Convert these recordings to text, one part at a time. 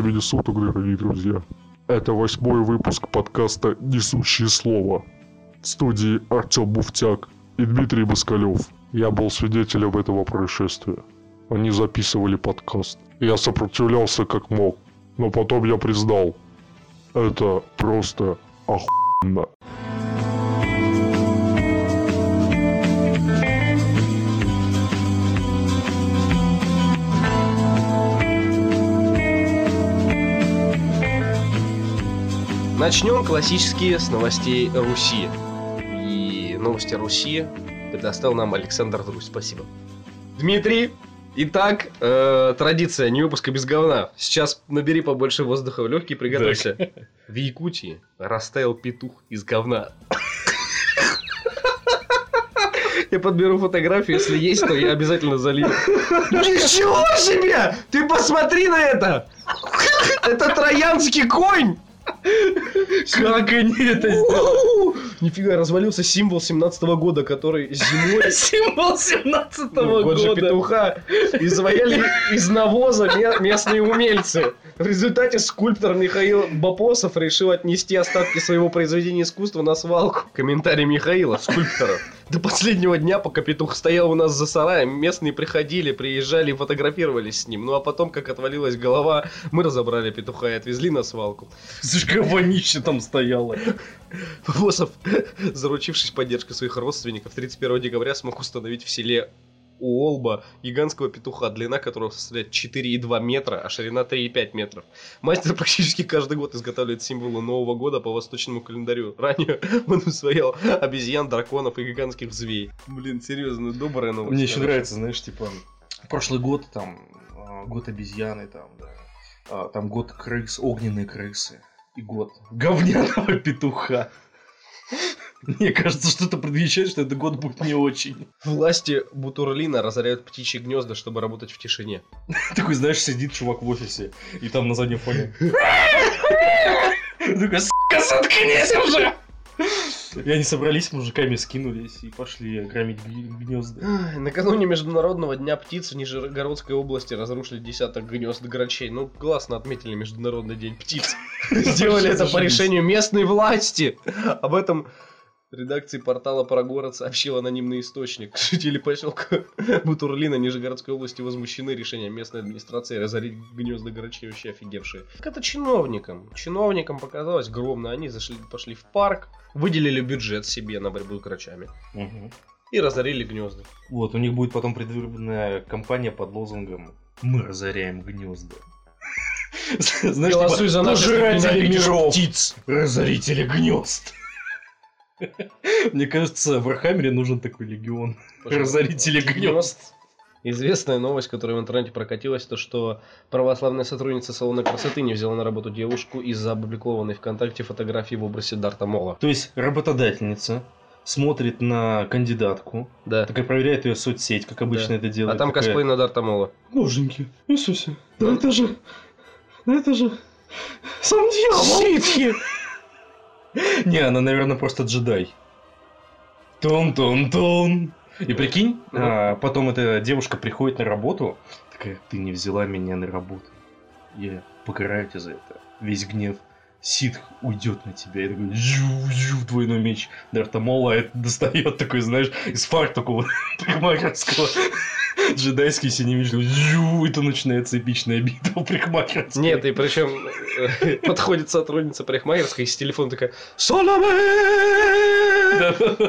времени суток, дорогие друзья. Это восьмой выпуск подкаста «Несущее слово». В студии Артем Буфтяк и Дмитрий Москалев. Я был свидетелем этого происшествия. Они записывали подкаст. Я сопротивлялся как мог. Но потом я признал. Это просто охуенно. Начнем классические с новостей Руси. И новости Руси предоставил нам Александр Друзь. Спасибо. Дмитрий, итак, э, традиция, не выпуска без говна. Сейчас набери побольше воздуха в легкие, приготовься. В Якутии растаял петух из говна. Я подберу фотографию, если есть, то я обязательно залью. Ничего себе! Ты посмотри на это! Это троянский конь! Как они это сделали? Нифига, развалился символ 17 года, который зимой... Символ 17 Ну, год же года. петуха изваяли из навоза ме- местные умельцы. В результате скульптор Михаил Бапосов решил отнести остатки своего произведения искусства на свалку. Комментарий Михаила, скульптора. До последнего дня, пока петух стоял у нас за сараем, местные приходили, приезжали и фотографировались с ним. Ну а потом, как отвалилась голова, мы разобрали петуха и отвезли на свалку. Слушай, как вонище там стояло. Босов, заручившись поддержкой своих родственников, 31 декабря смог установить в селе Уолба гигантского петуха, длина которого составляет 4,2 метра, а ширина 3,5 метров. Мастер практически каждый год изготавливает символы Нового года по восточному календарю. Ранее он усвоял обезьян, драконов и гигантских зверей. Блин, серьезно, добрая новость. Мне еще нравится, знаешь, типа, прошлый год там, а, год обезьяны там, да. А, Там год крыс, огненные крысы. И год говняного петуха. Мне кажется, что это предвещает, что этот год будет не очень. Власти Бутурлина разоряют птичьи гнезда, чтобы работать в тишине. Такой, знаешь, сидит чувак в офисе, и там на заднем фоне. Такой, сука, заткнись уже! И они собрались, мужиками скинулись и пошли громить гнезда. Накануне Международного дня птиц в Нижегородской области разрушили десяток гнезд грачей. Ну, классно отметили Международный день птиц. Сделали это по решению местной власти. Об этом редакции портала про город сообщил анонимный источник. Жители поселка Бутурлина Нижегородской области возмущены решением местной администрации разорить гнезда грачей, вообще офигевшие. Как это чиновникам? Чиновникам показалось громно. Они зашли, пошли в парк, выделили бюджет себе на борьбу с грачами Мгм. и разорили гнезда. Вот, у них будет потом предвыборная кампания под лозунгом «Мы разоряем гнезда». Знаешь, Голосуй типа, за пожиратели ненавидишь миров, птиц. разорители гнезд. Мне кажется, в Вархаммере нужен такой легион. Разорители гнезд. Известная новость, которая в интернете прокатилась, то что православная сотрудница салона красоты не взяла на работу девушку из-за опубликованной ВКонтакте фотографии в образе Дарта Мола. То есть работодательница смотрит на кандидатку, Да. такая проверяет ее соцсеть, как обычно Да. это А делает. там такая, косплей на Дарта Мола. Боженьки, Иисусе, да Ну. это же, да это же сам дьявол. Не, она, наверное, просто джедай. Тон-тон-тон. И прикинь, а, потом эта девушка приходит на работу, такая, ты не взяла меня на работу. Я покараю тебя за это. Весь гнев ситх уйдет на тебя. И такой, жу-жу, двойной меч Дарта Мола это достает такой, знаешь, из фарт такого Джедайский жу, и то начинается эпичная битва парикмахерская. Нет, и причем э, подходит сотрудница парикмахерской с телефона такая «Соломе!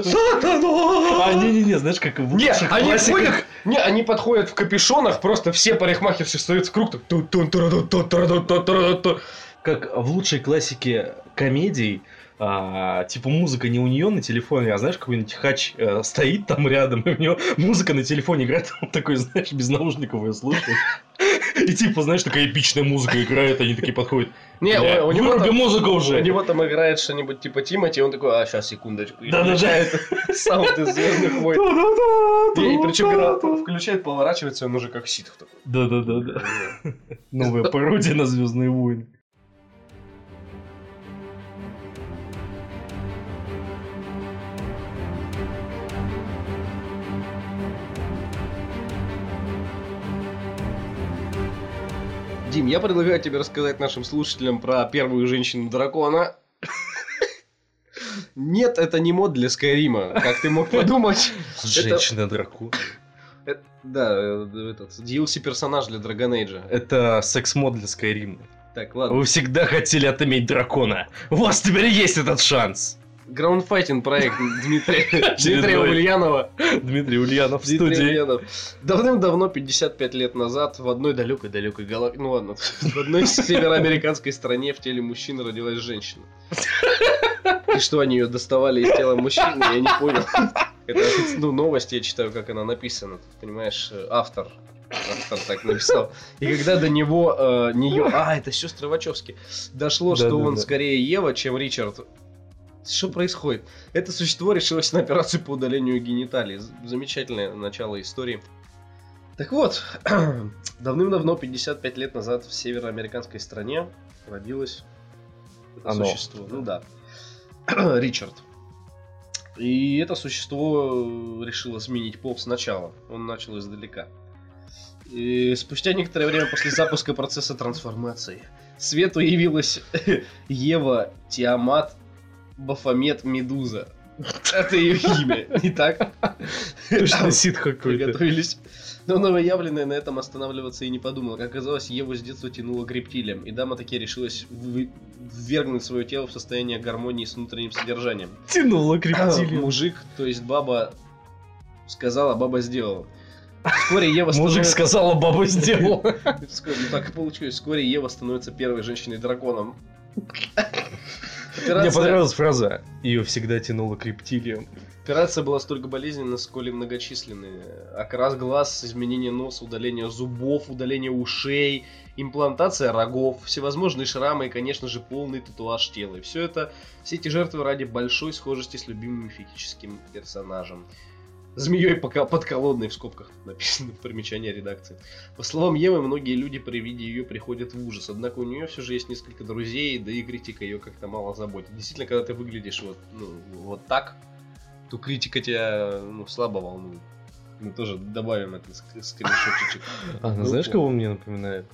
Сатана!» А, не-не-не, знаешь, как в лучших они ходят, не, они подходят в капюшонах, просто все парикмахерши стоят в круг, так как в лучшей классике комедий, а, типа музыка не у нее на телефоне, а знаешь, какой-нибудь хач э, стоит там рядом, и у него музыка на телефоне играет, он такой, знаешь, без наушников ее слушает. И типа, знаешь, такая эпичная музыка играет, они такие подходят. Не, «Бля, у, у него там, музыку у уже. него там играет что-нибудь типа Тимати, он такой, а, сейчас, секундочку. И Да-да-да. включает саунд из Звездных войн. И, и причем когда включает, поворачивается, он уже как ситх такой. Да-да-да. Новая пародия на Звездные войны. Дим, я предлагаю тебе рассказать нашим слушателям про первую женщину-дракона. Нет, это не мод для Скайрима, как ты мог подумать. Женщина-дракон. Это- да, э, этот DLC-персонаж для Dragon Age. Это секс-мод для Skyrim. Так, ладно. Вы всегда хотели отыметь дракона. У вас теперь есть этот шанс. Граундфайтинг проект Дмитрия, Дмитрия. Ульянова. Дмитрий Ульянов в Дмитрий студии. Ульянов. Давным-давно, 55 лет назад, в одной далекой-далекой галактике, ну ладно, в одной североамериканской стране в теле мужчины родилась женщина. И что, они ее доставали из тела мужчины, я не понял. Это ну, новость, я читаю, как она написана. Тут, Понимаешь, автор. Автор так написал. И когда до него, э, нее, а, это сестры Вачовски, дошло, что он Да-да-да. скорее Ева, чем Ричард. Что происходит? Это существо решилось на операцию по удалению гениталий. Замечательное начало истории. Так вот, давным-давно, 55 лет назад, в североамериканской стране родилось это Оно. существо. Ну да. Ричард. И это существо э, решило сменить пол сначала. Он начал издалека. И спустя некоторое время после запуска процесса трансформации свету явилась Ева Тиамат Бафомет Медуза. Это ее имя, не так? Точно сит какой-то. Приготовились. Но новоявленная на этом останавливаться и не подумала. Как оказалось, Еву с детства тянуло к рептилиям, и дама таки решилась ввергнуть свое тело в состояние гармонии с внутренним содержанием. Тянуло к рептилиям. Мужик, то есть баба, сказала, баба сделала. Вскоре Ева Мужик становится- сказала, баба сделала. Вскоре- ну так и получилось. Вскоре Ева становится первой женщиной-драконом. Мне Операция, понравилась фраза. Ее всегда тянуло к рептилиям. операция была столько болезненна, сколь и многочисленные. Окрас глаз, изменение носа, удаление зубов, удаление ушей, имплантация рогов, всевозможные шрамы и, конечно же, полный татуаж тела. И все это, все эти жертвы ради большой схожести с любимым мифическим персонажем. Змеей пока подколодной в скобках написано в примечании редакции. По словам Евы, многие люди при виде ее приходят в ужас. Однако у нее все же есть несколько друзей, да и критика ее как-то мало заботит. Действительно, когда ты выглядишь вот, ну, вот так, то критика тебя ну, слабо волнует. Мы тоже добавим это ск- скриншотчик. А, Ну, знаешь, вот. кого мне напоминает?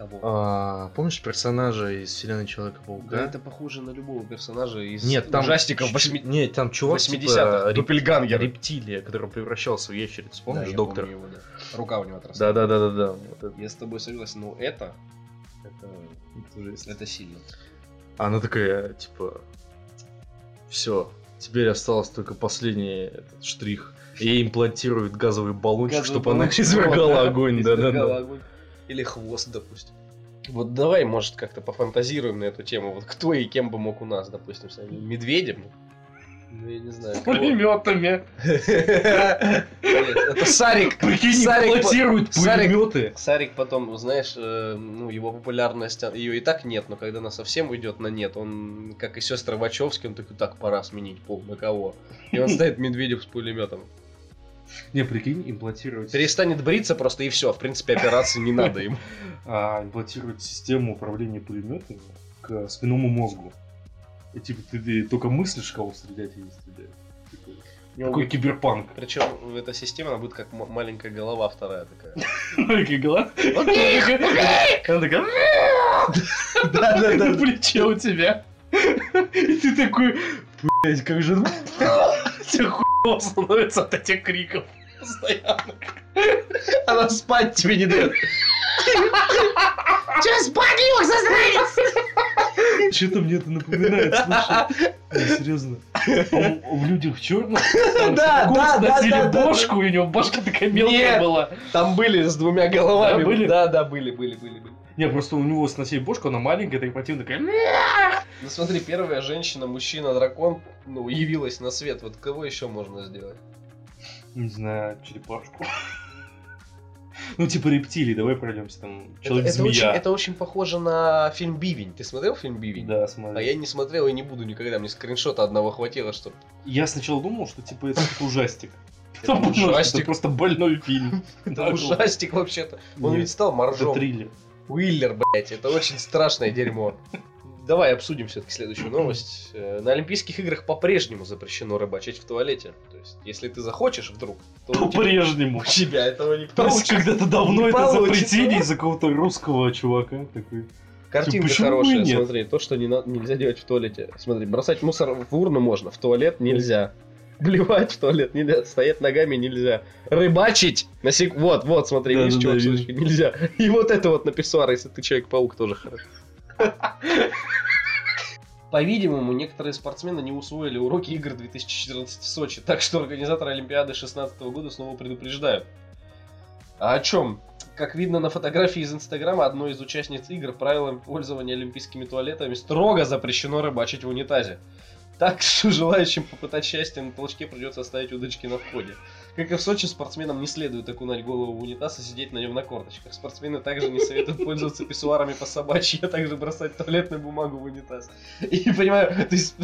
Кого? А, помнишь персонажа из вселенной Да, Человека-паука? это похоже на любого персонажа из Нет, там ужастиков ч- 80 Нет, там чувак 80-х. типа, реп- рептилия, который превращался в ящерицу. Помнишь, Да, доктор? помню его, да. Рука у него отросла. Да, да, да, да, да. Вот. Я с тобой согласен, но это... Это, Это жесть. это сильно. А Она такая, типа, все, теперь осталось только последний этот штрих. Ей имплантируют газовый баллончик, Газовый чтобы она баллончик, извергала вот, да, огонь. Да, да, извергала да. огонь. Или хвост, допустим. Вот давай, может, как-то пофантазируем на эту тему. Вот кто и кем бы мог у нас, допустим, стать? Медведем? Ну, я не знаю. кого. Пулеметами. Это Сарик. Прикинь, Сарик- пулеметы. Сарик потом, знаешь, э, ну, его популярность, ее и так нет, но когда она совсем уйдет на нет, он, как и сестры Вачовски, он такой, так, пора сменить пол, на кого? И он ставит Медведев с пулеметом. Не, прикинь, имплантировать. Перестанет бриться просто и все, в принципе, операции не надо ему. а, имплантировать систему управления пулеметами к спинному мозгу. И типа ты, только мыслишь, кого стрелять и не стрелять. Типа, Такой киберпанк. Причем эта система, она будет как м- маленькая голова вторая такая. Маленький глаз. Она такая... Да-да-да. На плече у тебя. И ты такой... Блять, как же... Хуево становится от этих криков. Постоянно. Она спать тебе не дает. Че спать лег, засранец? Что-то мне это напоминает, слушай. Серьезно. А В людях в черном Да, да, да, носили да, бошку, у него башка такая мелкая Нет. была. Там были с двумя головами. Да, да, были, были, были. были. Не, просто у него сносили бошку, она маленькая, так противно такая. Ну смотри, первая женщина, мужчина, дракон, ну, явилась на свет. Вот кого еще можно сделать? Не знаю, черепашку. Ну, типа рептилий, давай пройдемся там. Это, это очень, Человек-змея. это очень похоже на фильм Бивень. Ты смотрел фильм Бивень? Да, А смотри. я не смотрел и не буду никогда. Мне скриншота одного хватило, чтобы... Я сначала думал, что типа это ужастик. Это что ужастик. Это просто больной фильм. Это ужастик вообще-то. Он ведь стал Это моржом. триллер. Уиллер, блять, это очень страшное дерьмо. Давай обсудим все-таки следующую новость. Э, На Олимпийских играх по-прежнему запрещено рыбачить в туалете. То есть, если ты захочешь вдруг, то По-прежнему. у тебя этого не получится. когда-то давно Не это получится. запретили из-за какого-то русского чувака такой. Картинка Почему хорошая, смотри, то, что не на- нельзя делать в туалете. Смотри, бросать мусор в урну можно, в туалет нельзя. Блевать в туалет нельзя, стоять ногами нельзя. Рыбачить! На сек... Вот, вот, смотри, Да, видишь, да, да, ссылочка, нельзя. И вот это вот на писсуар, если ты Человек-паук, тоже хорошо. По-видимому, некоторые спортсмены не усвоили уроки игр 2014 в Сочи, так что организаторы Олимпиады 2016 года снова предупреждают. А о чем? Как видно на фотографии из Инстаграма, одной из участниц игр правилам пользования олимпийскими туалетами строго запрещено рыбачить в унитазе. Так что желающим попытать счастье на толчке придется оставить удочки на входе. Как и в Сочи, спортсменам не следует окунать голову в унитаз и сидеть на нем на корточках. Спортсмены также не советуют пользоваться писсуарами по собачьи, а также бросать туалетную бумагу в унитаз. И понимаю, то есть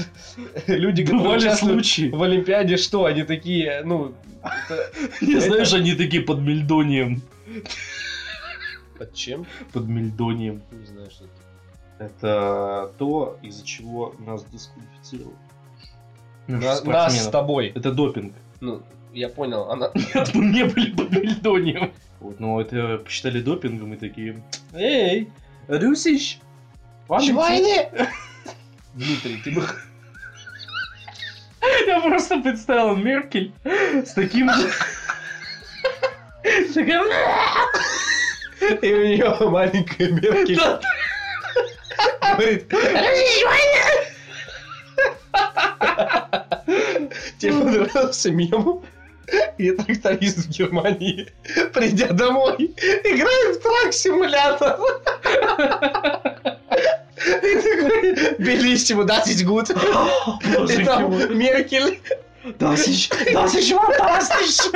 люди, которые участвуют случаи. в Олимпиаде, что они такие, ну, это- Не это- знаешь, они такие под мельдонием. под чем? Под мельдонием. Не знаю, что это. Это то, из-за чего нас дисквалифицировали. На- Нас с тобой. Это допинг. Ну, я понял, она... Нет, мы не были под мельдонием. Вот, но это посчитали допингом и такие... Эй, Русич! Войны! Дмитрий, ты бы... Я просто представил Меркель с таким... с таким- И у нее маленькая Меркель. Говорит, тебе понравился мем? И тракторист в Германии, придя домой, играет в трак-симулятор. И такой, Белиссимо, das ist gut. И там. Меркель, Das ist, das ist fantastisch!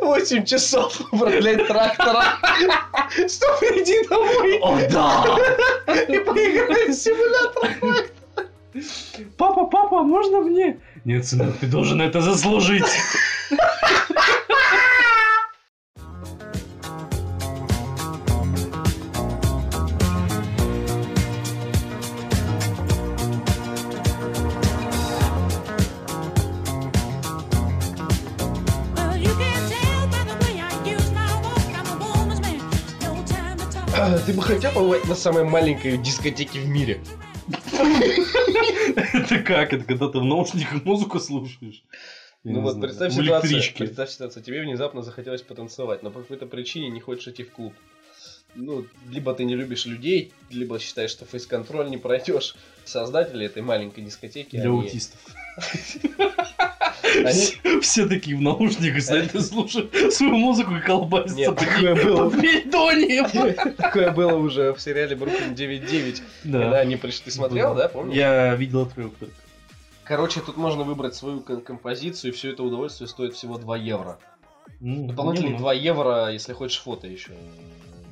8 часов управлять трактором. Что, приди домой О, да! и поиграй в симулятор. Папа, папа, можно мне? Нет, сынок, ты должен это заслужить. А, Ты бы хотел побывать на самой маленькой дискотеке в мире? Это как? Это когда ты в наушниках музыку слушаешь? Ну вот представь ситуацию, представь ситуацию, тебе внезапно захотелось потанцевать, но по какой-то причине не хочешь идти в клуб. Ну, либо ты не любишь людей, либо считаешь, что фейс-контроль не пройдешь. Создатели этой маленькой дискотеки, Для аутистов. Они- Все, такие в наушниках стоят и слушают свою музыку и колбасятся. Нет, такое было. Такое было уже в сериале Бруклин 9.9, когда Да. они пришли. Ты смотрел, да, помнишь? Я видел отрывок только. Короче, тут можно выбрать свою ком- композицию, и все это удовольствие стоит всего 2 евро. Ну, Дополнительные не, ну, 2 евро, если хочешь фото еще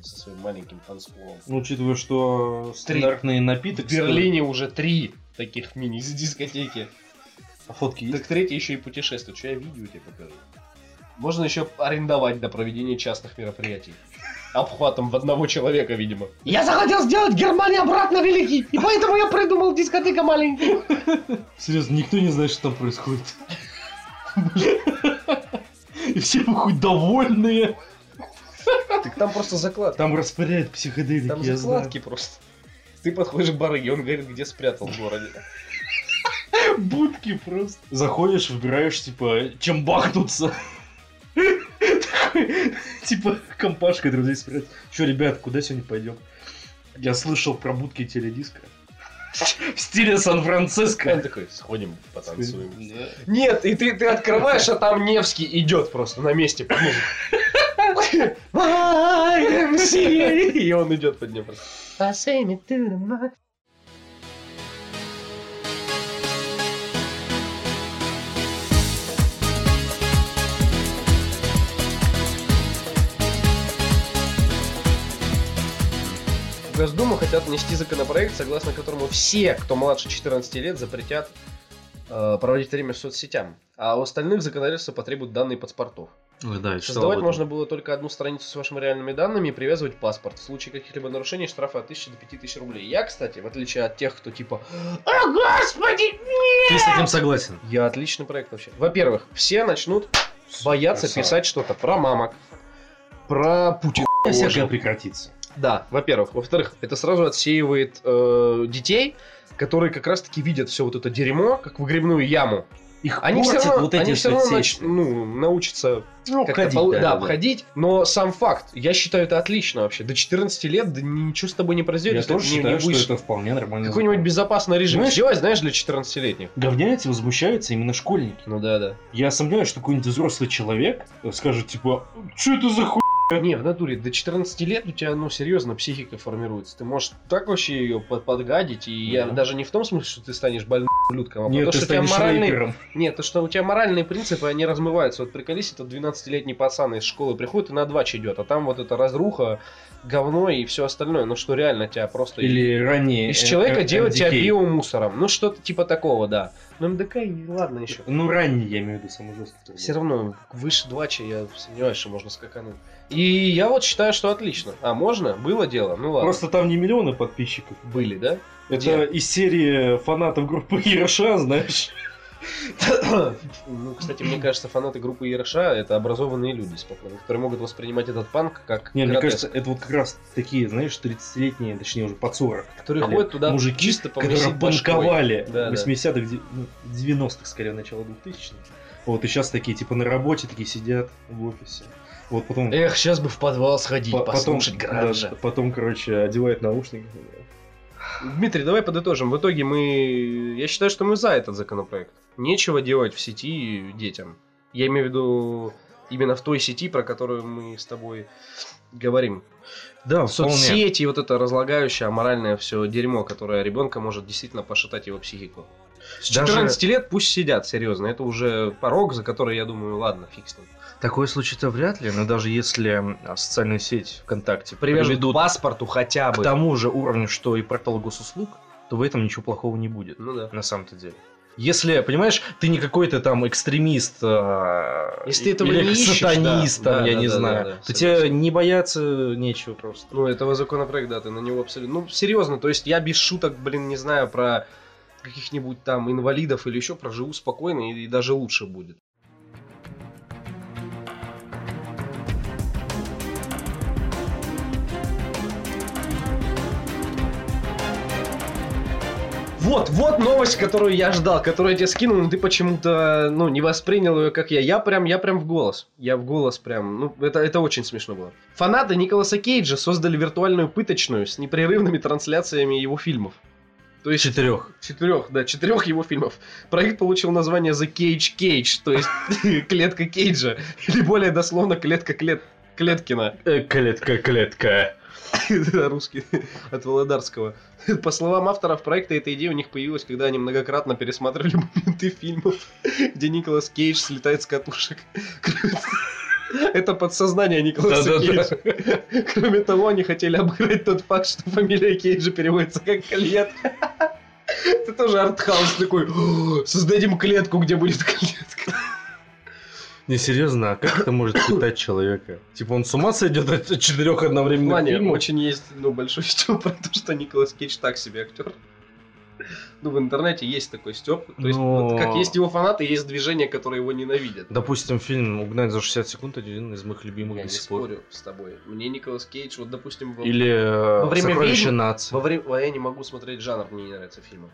со своим маленьким танцполом. Ну, учитывая, что стандартный напиток... В Берлине уже три таких мини-дискотеки. А фотки есть? Так третий еще и путешествует. Что я видео тебе покажу. Можно еще арендовать до проведения частных мероприятий. Обхватом в одного человека, видимо. Я захотел сделать Германию обратно великий, и поэтому я придумал дискотека маленький. Серьезно, никто не знает, что там происходит. И все хоть довольные. Так там просто закладки. Там распыляют психоделики, Там закладки просто. Ты подходишь к барыге, он говорит, где спрятал в городе. Будки просто. Заходишь, выбираешь, типа, чем бахнуться. Такой, Типа, компашкой друзей спрятать. Че, ребят, куда сегодня пойдем? Я слышал про будки теледиска. В стиле Он Сан-Франциско. такой, сходим, потанцуем. Нет, и ты, ты открываешь, а там Невский идет просто на месте. И он идет под ним просто. Госдуму хотят внести законопроект, согласно которому все, кто младше 14 лет, запретят э, проводить время в соцсетям. А у остальных законодательство потребует данные паспортов. Ой, да, Создавать можно было только одну страницу с вашими реальными данными и привязывать паспорт. В случае каких-либо нарушений штрафы от 1000 до 5000 рублей. Я, кстати, в отличие от тех, кто типа «О, господи, Ты с этим согласен? Я отличный проект вообще. Во-первых, все начнут бояться Красава. писать что-то про мамок, про Путина. Боже. прекратится. Да, во-первых. Во-вторых, это сразу отсеивает э, детей, которые как раз-таки видят все вот это дерьмо, как выгребную яму. Их Они все равно, вот эти они все равно нач- ну, научатся Ну, ходить, полу- да, да, обходить. Но сам факт, я считаю, это отлично вообще. До 14 лет да ничего с тобой не произойдет, Я тоже не- считаю, не что будешь это вполне нормально. какой-нибудь безопасный режим Знаешь- сделать, знаешь, для 14-летних. Говняются, возмущаются именно школьники. Ну да, да. Я сомневаюсь, что какой-нибудь взрослый человек скажет, типа, что это за хуй? Не, в натуре, до 14 лет у тебя, ну, серьезно, психика формируется. Ты можешь так вообще ее под- подгадить, и я Да. даже не в том смысле, что ты станешь больным ублюдком, а Нет, потому что у тебя станешь моральный... рэпером. Нет, то, что у тебя моральные принципы, они размываются. Вот приколись, этот 12-летний пацан из школы приходит и на 2 идет, а там вот эта разруха, говно и все остальное. Ну что реально тебя просто... Или ранее... Из человека э, делать тебя биомусором. Ну что-то типа такого, да. Ну МДК, и ладно еще. Ну, ранний, я имею в виду, самый жесткий. Все равно, выше 2 я сомневаюсь, что можно скакануть. И я вот считаю, что отлично. А можно? Было дело? Ну ладно. Просто там не миллионы подписчиков. Были, да? Это Где? из серии фанатов группы Яроша, знаешь. Ну, кстати, мне кажется, фанаты группы Ерша это образованные люди спокойно, которые могут воспринимать этот панк как Не, мне кажется, это вот как раз такие, знаешь, 30-летние, точнее уже под 40. которые ходят туда мужики, чисто которые панковали Да, в да. 80-х, де- ну, 90-х, скорее, начало 2000-х. Вот, и сейчас такие, типа, на работе такие сидят в офисе. Вот потом... Эх, сейчас бы в подвал сходить, по- потом, послушать да, гранжа. потом, короче, одевают наушники. Дмитрий, давай подытожим. В итоге мы... Я считаю, что мы за этот законопроект. Нечего делать в сети детям. Я имею в виду именно в той сети, про которую мы с тобой говорим. Да, Соцсети, вот это разлагающее, аморальное все дерьмо, которое ребенка может действительно пошатать его психику. С Даже- 14 лет пусть сидят, серьезно. Это уже порог, за который, я думаю, ладно, фиг с ним. Такое случится вряд ли, но даже если социальную сеть ВКонтакте Привяжут приведут к паспорту хотя к бы. тому же уровню, что и портал госуслуг, то в этом ничего плохого не будет. Ну да. На самом-то деле. Если, понимаешь, ты не какой-то там экстремист, а, Если ты этого или не ищешь, сатанист, да. там, Да, я да, не да, знаю, да, да, то тебе не бояться нечего просто. Ну, этого законопроекта, да, ты на него абсолютно... Ну, серьезно, то есть я без шуток, блин, не знаю про каких-нибудь там инвалидов или еще проживу спокойно и, и даже лучше будет. Вот, вот новость, которую я ждал, которую я тебе скинул, но ты почему-то, ну, не воспринял ее, как я. Я прям, я прям в голос. Я в голос прям, ну, это, это очень смешно было. Фанаты Николаса Кейджа создали виртуальную пыточную с непрерывными трансляциями его фильмов. То есть Четырех. четырех, да, четырех его фильмов. Проект получил название The Cage Cage, то есть клетка Кейджа, или более дословно клетка клет... Клеткина. Э, клетка, клетка. Да, русский, от Володарского. По словам авторов проекта, эта идея у них появилась, когда они многократно пересматривали моменты фильмов, где Николас Кейдж слетает с катушек. Это подсознание Николаса Да-да-да. Кейджа. Кроме того, они хотели обыграть тот факт, что фамилия Кейджа переводится как клетка. Это тоже артхаус такой. «О, Создадим клетку, где будет клетка. Не, серьезно, а как это может пытать человека? Типа он с ума сойдет от четырех одновременных фильмов? очень есть ну, большой стёб про то, что Николас Кейдж так себе актер. Ну, в интернете есть такой стёб. То есть, Но- вот как есть его фанаты, есть движения, которые его ненавидят. Допустим, фильм «Угнать за 60 секунд» один из моих любимых Я до не сих пор. спорю с тобой. Мне Николас Кейдж, вот, допустим, во, Или э, Во время «Сокровище «Ведьм» нации». во время... Я не могу смотреть жанр, мне не нравится фильмов.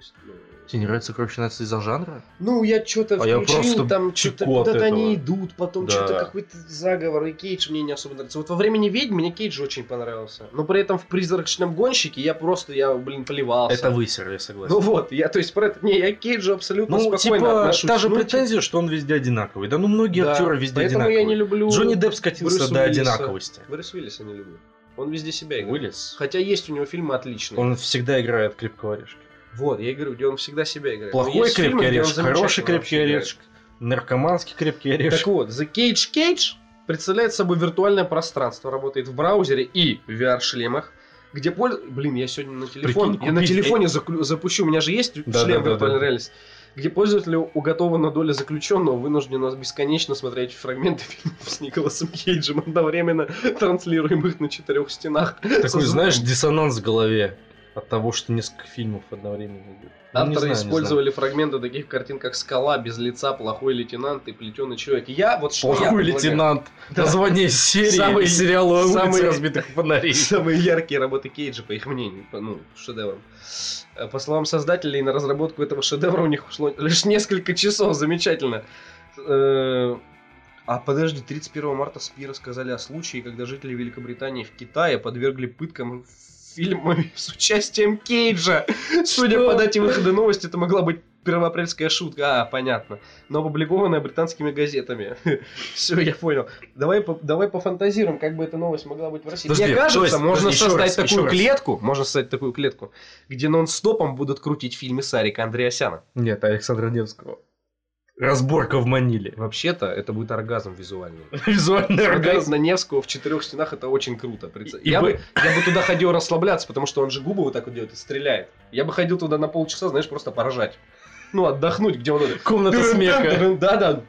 Есть, ну, Тебе не нравится «Сокровище нации» из-за жанра? Ну, я что-то А я включил, просто там что-то куда-то они идут, потом Да. что-то какой-то заговор, и Кейдж мне не особо нравится. Вот во времени ведьм мне Кейдж очень понравился. Но при этом в призрачном гонщике я просто, я, блин, поливался. Это высер, я согласен. Ну вот, я, то есть, про это, не, я Кейджу абсолютно Ну, спокойно типа, отношусь. та же Ну, претензия, что он везде одинаковый. Да ну многие да, актеры везде Поэтому одинаковые. я не люблю... Джонни Депп скатился Брюса до Уиллиса. одинаковости. Брюс Уиллиса не люблю. Он везде себя играет. Уиллис. Хотя есть у него фильмы отличные. Он всегда играет крепкого орешка. Вот, я говорю, где он всегда себя играет. Плохой фильмы, крепкий орешек, хороший крепкий орешек, наркоманский крепкий орешек. Так вот, The Cage Cage представляет собой виртуальное пространство, работает в браузере и в VR-шлемах, где польз... Блин, я сегодня на телефон, Прикинь, я на телефоне заклю- запущу, у меня же есть Да, шлем да, да, виртуальной да. реальности. где пользователю уготована доля заключенного, вынуждена бесконечно смотреть фрагменты фильмов с Николасом Кейджем, одновременно транслируемых на четырех стенах. Такой, знаешь, диссонанс в голове от того, что несколько фильмов одновременно идет. Ну, Авторы знаю, использовали фрагменты таких картин, как «Скала», «Без лица», «Плохой лейтенант» и «Плетеный человек». Я вот что я Плохой предлагаю? лейтенант. Да. Название серии Самый- сериала «Улица самый- разбитых фонарей». Самые яркие работы Кейджа, по их мнению, по, ну, шедевром. Э, По словам создателей, на разработку этого шедевра у них ушло лишь несколько часов. Замечательно. Э, А подожди, 31 марта СПИ рассказали о случае, когда жители Великобритании в Китае подвергли пыткам фильмами с участием Кейджа. Судя по дате выхода новости, это могла быть первоапрельская шутка. А, понятно. Но опубликованная британскими газетами. Все, я понял. Давай, по- давай пофантазируем, как бы эта новость могла быть в России. Подожди, Мне кажется, есть, можно подожди, создать раз, такую раз. клетку, можно создать такую клетку, где нон-стопом будут крутить фильмы Сарика Андреасяна. Нет, Александра Невского. Разборка в Маниле. Вообще-то, это будет оргазм визуальный. Визуальный Оргазм оргазм. на Невского в четырех стенах это очень круто. Я, бы- бы, я бы туда ходил расслабляться, потому что он же губы вот так вот делает и стреляет. Я бы ходил туда на полчаса, знаешь, просто поржать. Ну, отдохнуть, где он... Комната смеха. Да-да.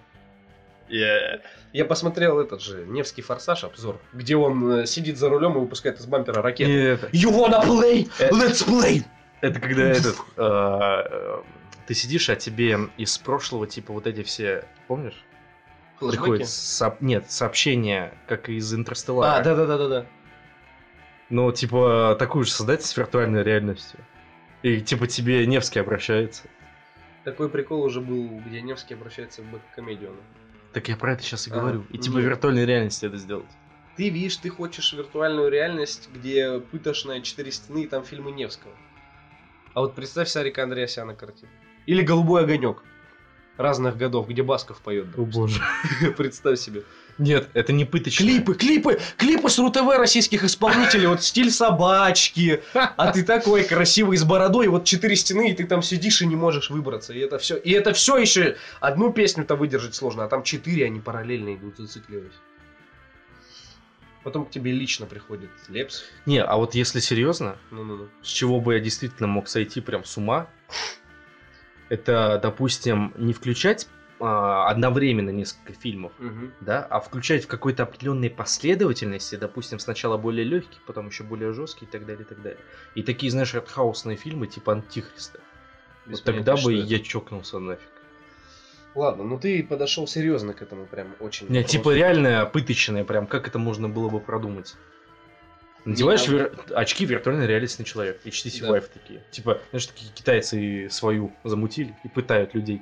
Я посмотрел этот же Невский форсаж обзор, где он э, сидит за рулем и выпускает из бампера ракеты. You wanna play? Э, Let's play! Это когда этот... Ты сидишь, а тебе из прошлого, типа, вот эти все... Помнишь? Приходит сооб- Нет, сообщения, как из Интерстеллара. А, да-да-да-да-да. Ну, типа, такую же создать с виртуальной реальностью. И, типа, тебе Невский обращается. Такой прикол уже был, где Невский обращается в бэк-комедию. Так я про это сейчас и А, говорю. И, типа, нет. виртуальной реальности это сделать. Ты видишь, ты хочешь виртуальную реальность, где пытошная четыре стены и там фильмы Невского. А вот представь Сарика Андреасяна картину. Или «Голубой огонек» разных годов, где Басков поет. О боже. Представь себе. Нет, это не пыточное. Клипы, клипы, клипы с РУ-ТВ российских исполнителей, вот стиль собачки, а ты такой красивый с бородой, вот четыре стены, и ты там сидишь и не можешь выбраться. И это все, и это все еще одну песню-то выдержать сложно, а там четыре, они параллельно идут, зацикливаясь. Потом к тебе лично приходит Лепс. Не, а вот если серьезно, Ну-ну-ну. с чего бы я действительно мог сойти прям с ума, это, допустим, не включать а, одновременно несколько фильмов, Мгм. да, а включать в какой-то определенной последовательности, допустим, сначала более легкий, потом еще более жесткий и так далее, и так далее. И такие, знаешь, артхаусные фильмы типа Антихриста. Без Вот тогда бы это. я чокнулся нафиг. Ладно, ну ты подошел серьезно к этому, прям очень. Не, просто. типа реально пыточное, прям как это можно было бы продумать. Надеваешь вир- очки виртуальной реальности на человека. HTC Да. Vive такие. Типа, знаешь, такие китайцы свою замутили и пытают людей.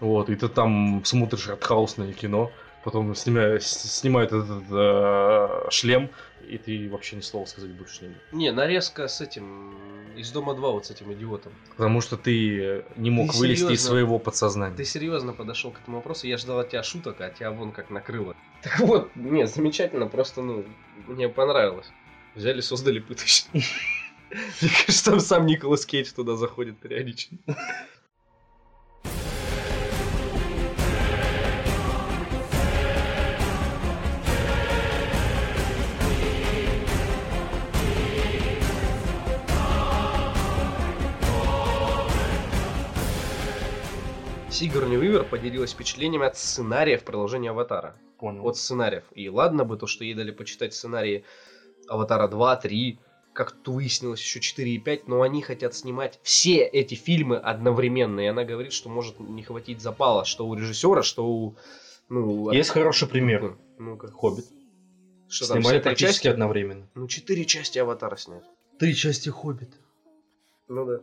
Вот, и ты там смотришь артхаусное кино, потом снимя- с- снимают этот э, шлем, и ты вообще ни слова сказать больше не можешь. Не, нарезка с этим из дома 2 вот с этим идиотом. Потому что ты не мог Ты вылезти из серьезно? своего подсознания. Ты серьезно подошел к этому вопросу, я ждал от тебя шуток, а тебя вон как накрыло. Так вот, не, замечательно, просто, ну, мне понравилось. Взяли, создали пыточный. Мне кажется, там сам Николас Кейдж туда заходит периодически. Сигурни Уивер поделилась впечатлениями от сценариев продолжения Аватара. Понял. От сценариев. И ладно бы то, что ей дали почитать сценарии Аватара 2, 3, как тут выяснилось еще 4 и 5, но они хотят снимать все эти фильмы одновременно. И она говорит, что может не хватить запала, что у режиссера, что у... Ну, Есть хороший пример. Ну-ка. Хоббит. Что там, Снимали три практически части? одновременно. Ну, четыре части Аватара снят. Три части Хоббита. Ну да.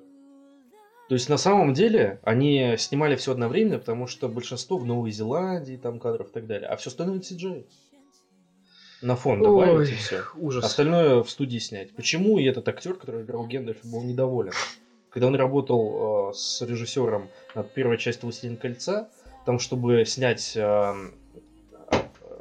То есть на самом деле они снимали все одновременно, потому что большинство в Новой Зеландии, там кадров и так далее, а все остальное CGI. На фон добавить и все. ужас. Остальное в студии снять. Почему и этот актер, который играл Гендальфа, был недоволен? Когда он работал э, с режиссером над первой частью «Властелин кольца», там, чтобы снять э,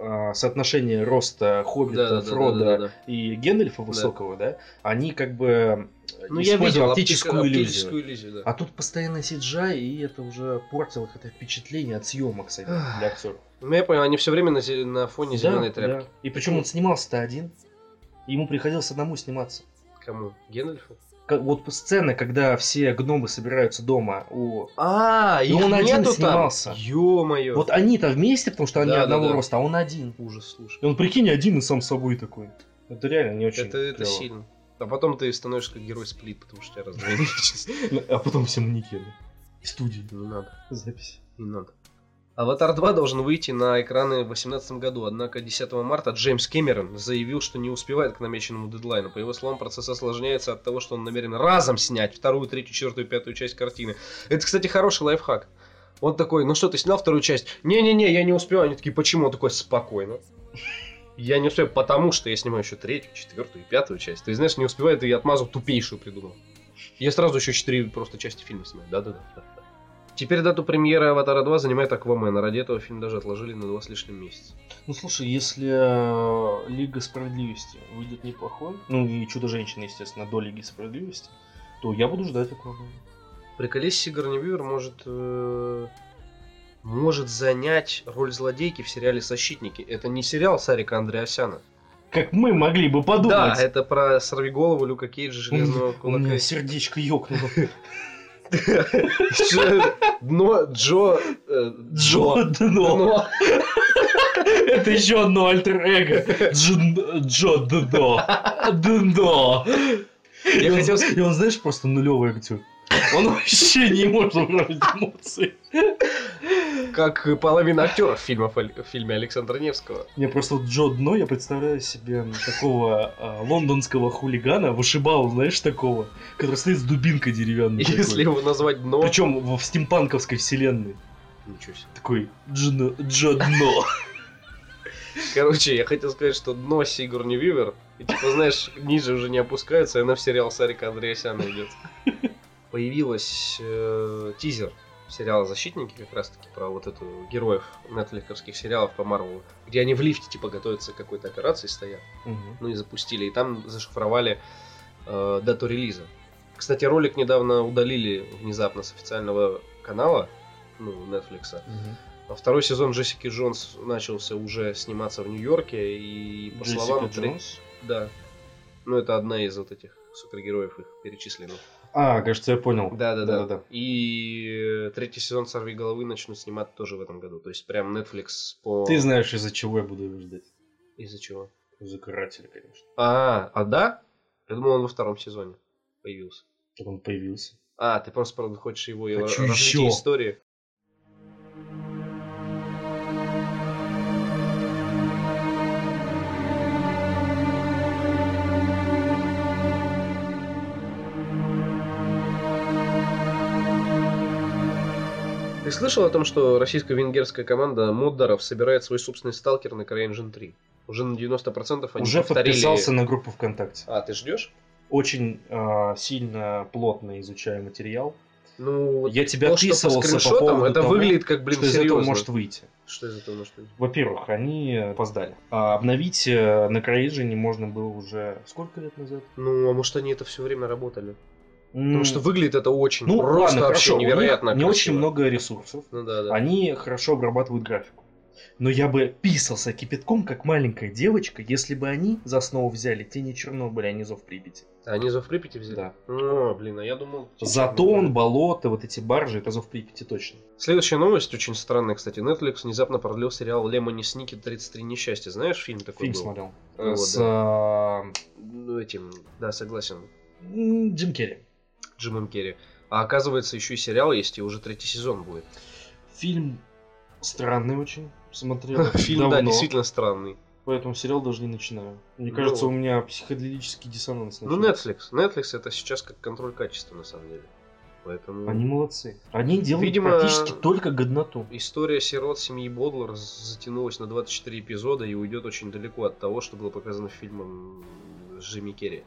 э, соотношение роста Хоббита, Да-да-да-да-да-да. Фрода и Гендальфа высокого, да, они как бы Ну, я видел оптическую оптика- иллюзию. оптическую иллюзию, да. А тут постоянно CGI, и это уже портило это впечатление от съемок, кстати, для актеров. Ну, я понял, они все время на, зе- на фоне зеленой тряпки. И причем он снимался-то один. Ему приходилось одному сниматься. Кому? Гендальфу? Как- вот сцена, когда все гномы собираются дома у... А, И их он один нету там? снимался. Ё-моё. Вот они-то вместе, потому что они Да, да, одного да. роста, а он один. Ужас, слушай. И он, прикинь, один и сам собой такой. Это реально не очень Это, это клёво. сильно. А потом ты становишься как герой сплит, потому что тебя раздвоили. Ну, А потом все манекены. В студии. Не надо, Запись. не надо. Аватар 2 должен выйти на экраны в 2018 году, однако 10 марта Джеймс Кэмерон заявил, что не успевает к намеченному дедлайну. По его словам, процесс осложняется от того, что он намерен разом снять вторую, третью, четвертую, пятую часть картины. Это, кстати, хороший лайфхак. Он такой, ну что, ты снял вторую часть? Не-не-не, я не успел. Они такие, почему? Он такой, спокойно. Я не успею, потому что я снимаю еще третью, четвертую и пятую часть. Ты знаешь, не успевает, и я отмазу тупейшую придумал. Я сразу еще четыре просто части фильма снимаю. Да-да-да. Теперь дату премьеры Аватара 2 занимает Аквамен, ради этого фильм даже отложили на два с лишним месяца. Ну слушай, если э, Лига Справедливости выйдет неплохой, ну и Чудо-женщина, естественно, до Лиги Справедливости, то я буду ждать Аквамена. Приколись, Сигарни Вивер может, э, может занять роль злодейки в сериале «Защитники». Это не сериал Сарика Андреасяна. Как мы могли бы подумать. Да, это про сорвиголову Люка Кейджа Железного У меня кулака. сердечко ёкнуло. Дно Джо... э, Джо Дно. Это еще одно альтер-эго. Джо Дно. Дно. Я хотел... И он, знаешь, просто нулевый актер. Он вообще не может управлять эмоции. Как половина актеров фильмов, в фильме Александра Невского. Мне просто вот Джо Дно, я представляю себе такого а, лондонского хулигана, вышибал, знаешь, такого, который стоит с дубинкой деревянной. Если его назвать Дно... Причем в в стимпанковской вселенной. Ничего себе. Такой Джо, Джо Дно. Короче, я хотел сказать, что дно Сигурни Вивер, и типа, знаешь, ниже уже не опускается, и она в сериал Сарика Андреасяна идет. Появилась э, тизер сериала «Защитники», как раз таки про вот эту героев нетфликовских сериалов по Марвелу, где они в лифте, типа, готовятся к какой-то операции стоят, Мгм. ну и запустили, и там зашифровали э, дату релиза. Кстати, ролик недавно удалили внезапно с официального канала, ну, Netflix. А второй сезон Джессики Джонс начался уже сниматься в Нью-Йорке, и по Джессика словам... Джонс? Да. Ну, это одна из вот этих супергероев их перечисленных. А, кажется, я понял. Да-да-да. Да-да-да. И э, третий сезон «Сорви головы» начнут снимать тоже в этом году. То есть прям Netflix по... Ты знаешь, из-за чего я буду его ждать. Из-за чего? Из-за карателя, конечно. А, а да? Я думал, он во втором сезоне появился. Как он появился. А, ты просто, правда, хочешь его и Хочу ещё. истории. Ты слышал о том, что российско-венгерская команда моддеров собирает свой собственный сталкер на CryEngine 3? Уже на 90% они Уже повторили... подписался на группу ВКонтакте. А, ты ждешь? Очень а, сильно, плотно изучаю материал. Ну, вот Я тебе то, что по поводу это того, выглядит как, блин, что из этого серьезно. может выйти. Что из этого может быть? Во-первых, они опоздали. А обновить э, на CryEngine можно было уже сколько лет назад? Ну, а может они это все время работали? Потому что выглядит это очень ну, просто ладно, вообще хорошо. у них невероятно не очень много ресурсов. Ну да, да. Они хорошо обрабатывают графику. Но я бы писался кипятком, как маленькая девочка, если бы они за основу взяли тени Чернобыля, а не зов Припяти. А они зов Припяти взяли? Да. О, блин, а я думал... Затон, болото, вот эти баржи, это зов Припяти точно. Следующая новость очень странная, кстати. Netflix внезапно продлил сериал Лемони Сники 33 несчастья. Знаешь, фильм такой Фильм был? смотрел. Вот, С да. э, Ну, этим, да, согласен. Джим Керри. Джимом Керри. А оказывается, еще и сериал есть, и уже третий сезон будет. Фильм странный очень. Смотрел Фильм, да, давно, действительно странный. Поэтому сериал даже не начинаю. Мне Ну кажется, вот. у меня психоделический диссонанс Ну. Netflix. Netflix это сейчас как контроль качества, на самом деле. Поэтому... Они молодцы. Они делают Видимо, практически только годноту. История сирот семьи Бодлер затянулась на 24 эпизода и уйдет очень далеко от того, что было показано фильмом с Джимми Керри.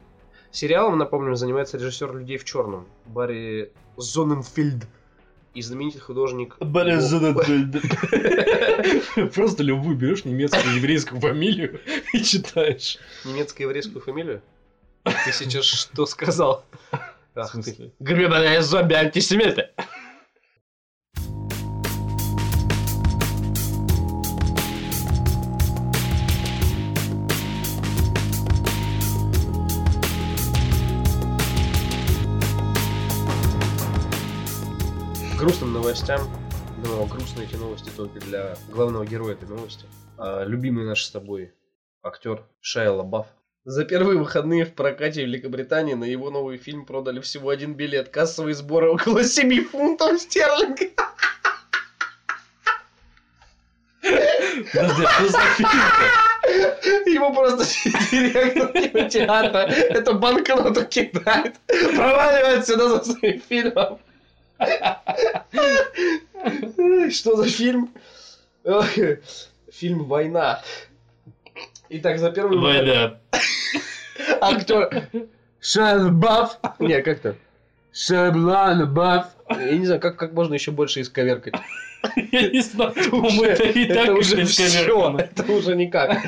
Сериалом, напомню, занимается режиссер «Людей в черном» Барри Зоненфельд и знаменитый художник... Бо- Просто любую берешь немецкую еврейскую фамилию и читаешь. Немецко-еврейскую фамилию? Ты сейчас что сказал? Ах ты. Гребаные зомби-антисемиты! Новостям. Но грустные эти новости только для главного героя этой новости. А, любимый наш с тобой актер Шайа Лабаф. За первые выходные в прокате Великобритании на его новый фильм продали всего один билет. Кассовые сборы около 7 фунтов стерлингов. Подожди, что за фильм-то? Ему просто директор кинотеатра эту банкноту кидает. Проваливает сюда за своим фильмом. Что за фильм? Фильм «Война». Итак, за первый Война. актер Шан Бафф. Не, как-то. Шаблан Бафф. Я не знаю, как, как можно еще больше исковеркать. Я не знаю, по-моему, это и так это уже уже все, это уже никак.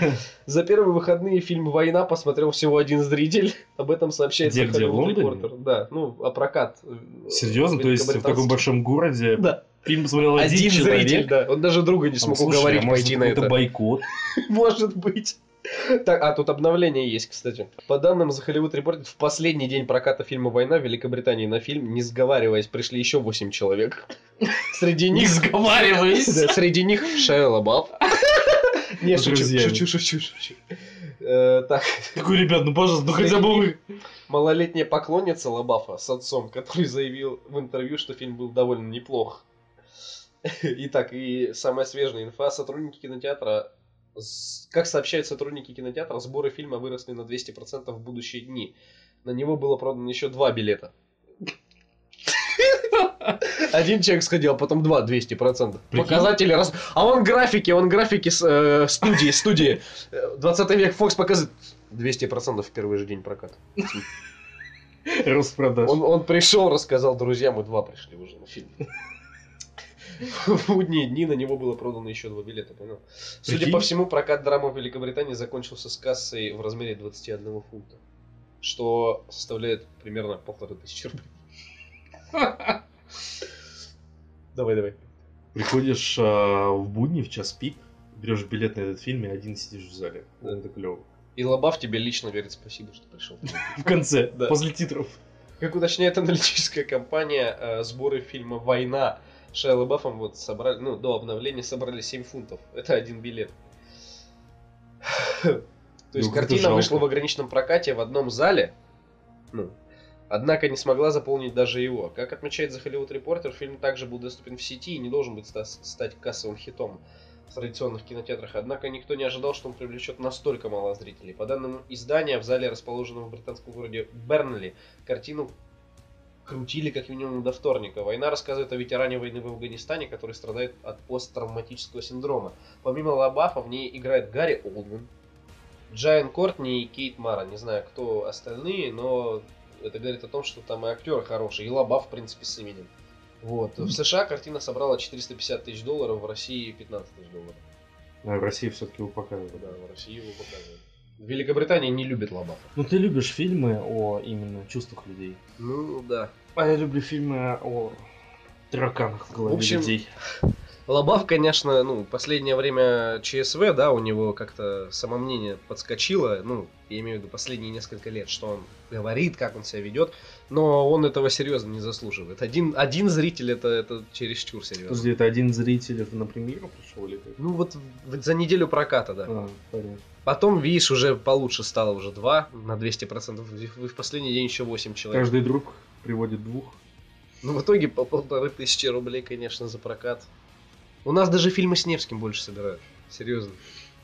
За первые выходные фильм «Война» посмотрел всего один зритель. Об этом сообщается Где, где, в Лондоне? Да, ну, а прокат. э, Серьезно? То есть в таком большом городе Да, фильм посмотрел один, один человек? зритель, да. Он даже друга не смог уговорить а пойти на какой-то это. бойкот. Может быть. Так, а тут обновление есть, кстати. По данным The Hollywood Reporter, в последний день проката фильма «Война» в Великобритании на фильм, не сговариваясь, пришли еще 8 человек. Среди них... Не сговариваясь. Да, Среди них Шайа Лабаф. Не, шучу, шучу, шучу, шучу. Э, Так, Такой, ребят, ну пожалуйста, ну хотя бы вы. малолетняя поклонница Лабафа с отцом, который заявил в интервью, что фильм был довольно неплох. Итак, и самая свежая инфа. Сотрудники кинотеатра, как сообщают сотрудники кинотеатра, сборы фильма выросли на 200% в будущие дни. На него было продано еще два билета. Один человек сходил, а потом два, 200%. Прикинь. Показатели раз... А он графики, он графики с, э, студии, студии. Э, 20 век Fox показывает 200% в первый же день проката. Распродаж. Он, он пришел, рассказал друзьям, и два пришли уже на фильм. В будние дни на него было продано еще два билета, понял? Судя Прикинь. по всему, прокат драмы в Великобритании закончился с кассой в размере 21 фунта. Что составляет примерно полторы тысячи рублей. Давай, давай. Приходишь а, в будни в час пик, берешь билет на этот фильм и один сидишь в зале. Да. Это клево. И Лобав тебе лично говорит спасибо, что пришел. В конце, после титров. Как уточняет аналитическая компания, э, сборы фильма «Война» Шайа Лабафом вот собрали, ну, до обновления собрали 7 фунтов. Это один билет. То есть Ну, как-то картина вышла в ограниченном прокате в одном зале, ну, однако не смогла заполнить даже его. Как отмечает The Hollywood Reporter, фильм также был доступен в сети и не должен быть ста- стать кассовым хитом в традиционных кинотеатрах. Однако никто не ожидал, что он привлечет настолько мало зрителей. По данным издания, в зале, расположенном в британском городе Бернли, картину крутили как минимум до вторника. Война рассказывает о ветеране войны в Афганистане, который страдает от посттравматического синдрома. Помимо Лабафа в ней играет Гарри Олдман, Джайан Кортни и Кейт Мара. Не знаю, кто остальные, но это говорит о том, что там и актеры хорошие, и Лабаф, в принципе, с именем. Вот. В США картина собрала 450 тысяч долларов, в России 15 тысяч долларов. А в России все-таки его показывают. Да, в России его показывают. В Великобритании не любит Лабафа. Ну ты любишь фильмы о именно чувствах людей. Ну, да. А я люблю фильмы о тараканах в голове В общем, людей. Лобав, конечно, ну, последнее время ЧСВ, да, у него как-то самомнение подскочило, ну, я имею в виду последние несколько лет, что он говорит, как он себя ведет, но он этого серьезно не заслуживает. Один, один зритель это, это чересчур серьезно. Подожди, это один зритель это на премьеру пришел или как? Ну вот за неделю проката, да. А, понятно. Потом, видишь, уже получше стало уже два на 200%. В, в последний день еще 8 человек. Каждый друг приводит двух. Ну, в итоге по полторы тысячи рублей, конечно, за прокат. У нас даже фильмы с Невским больше собирают. Серьезно.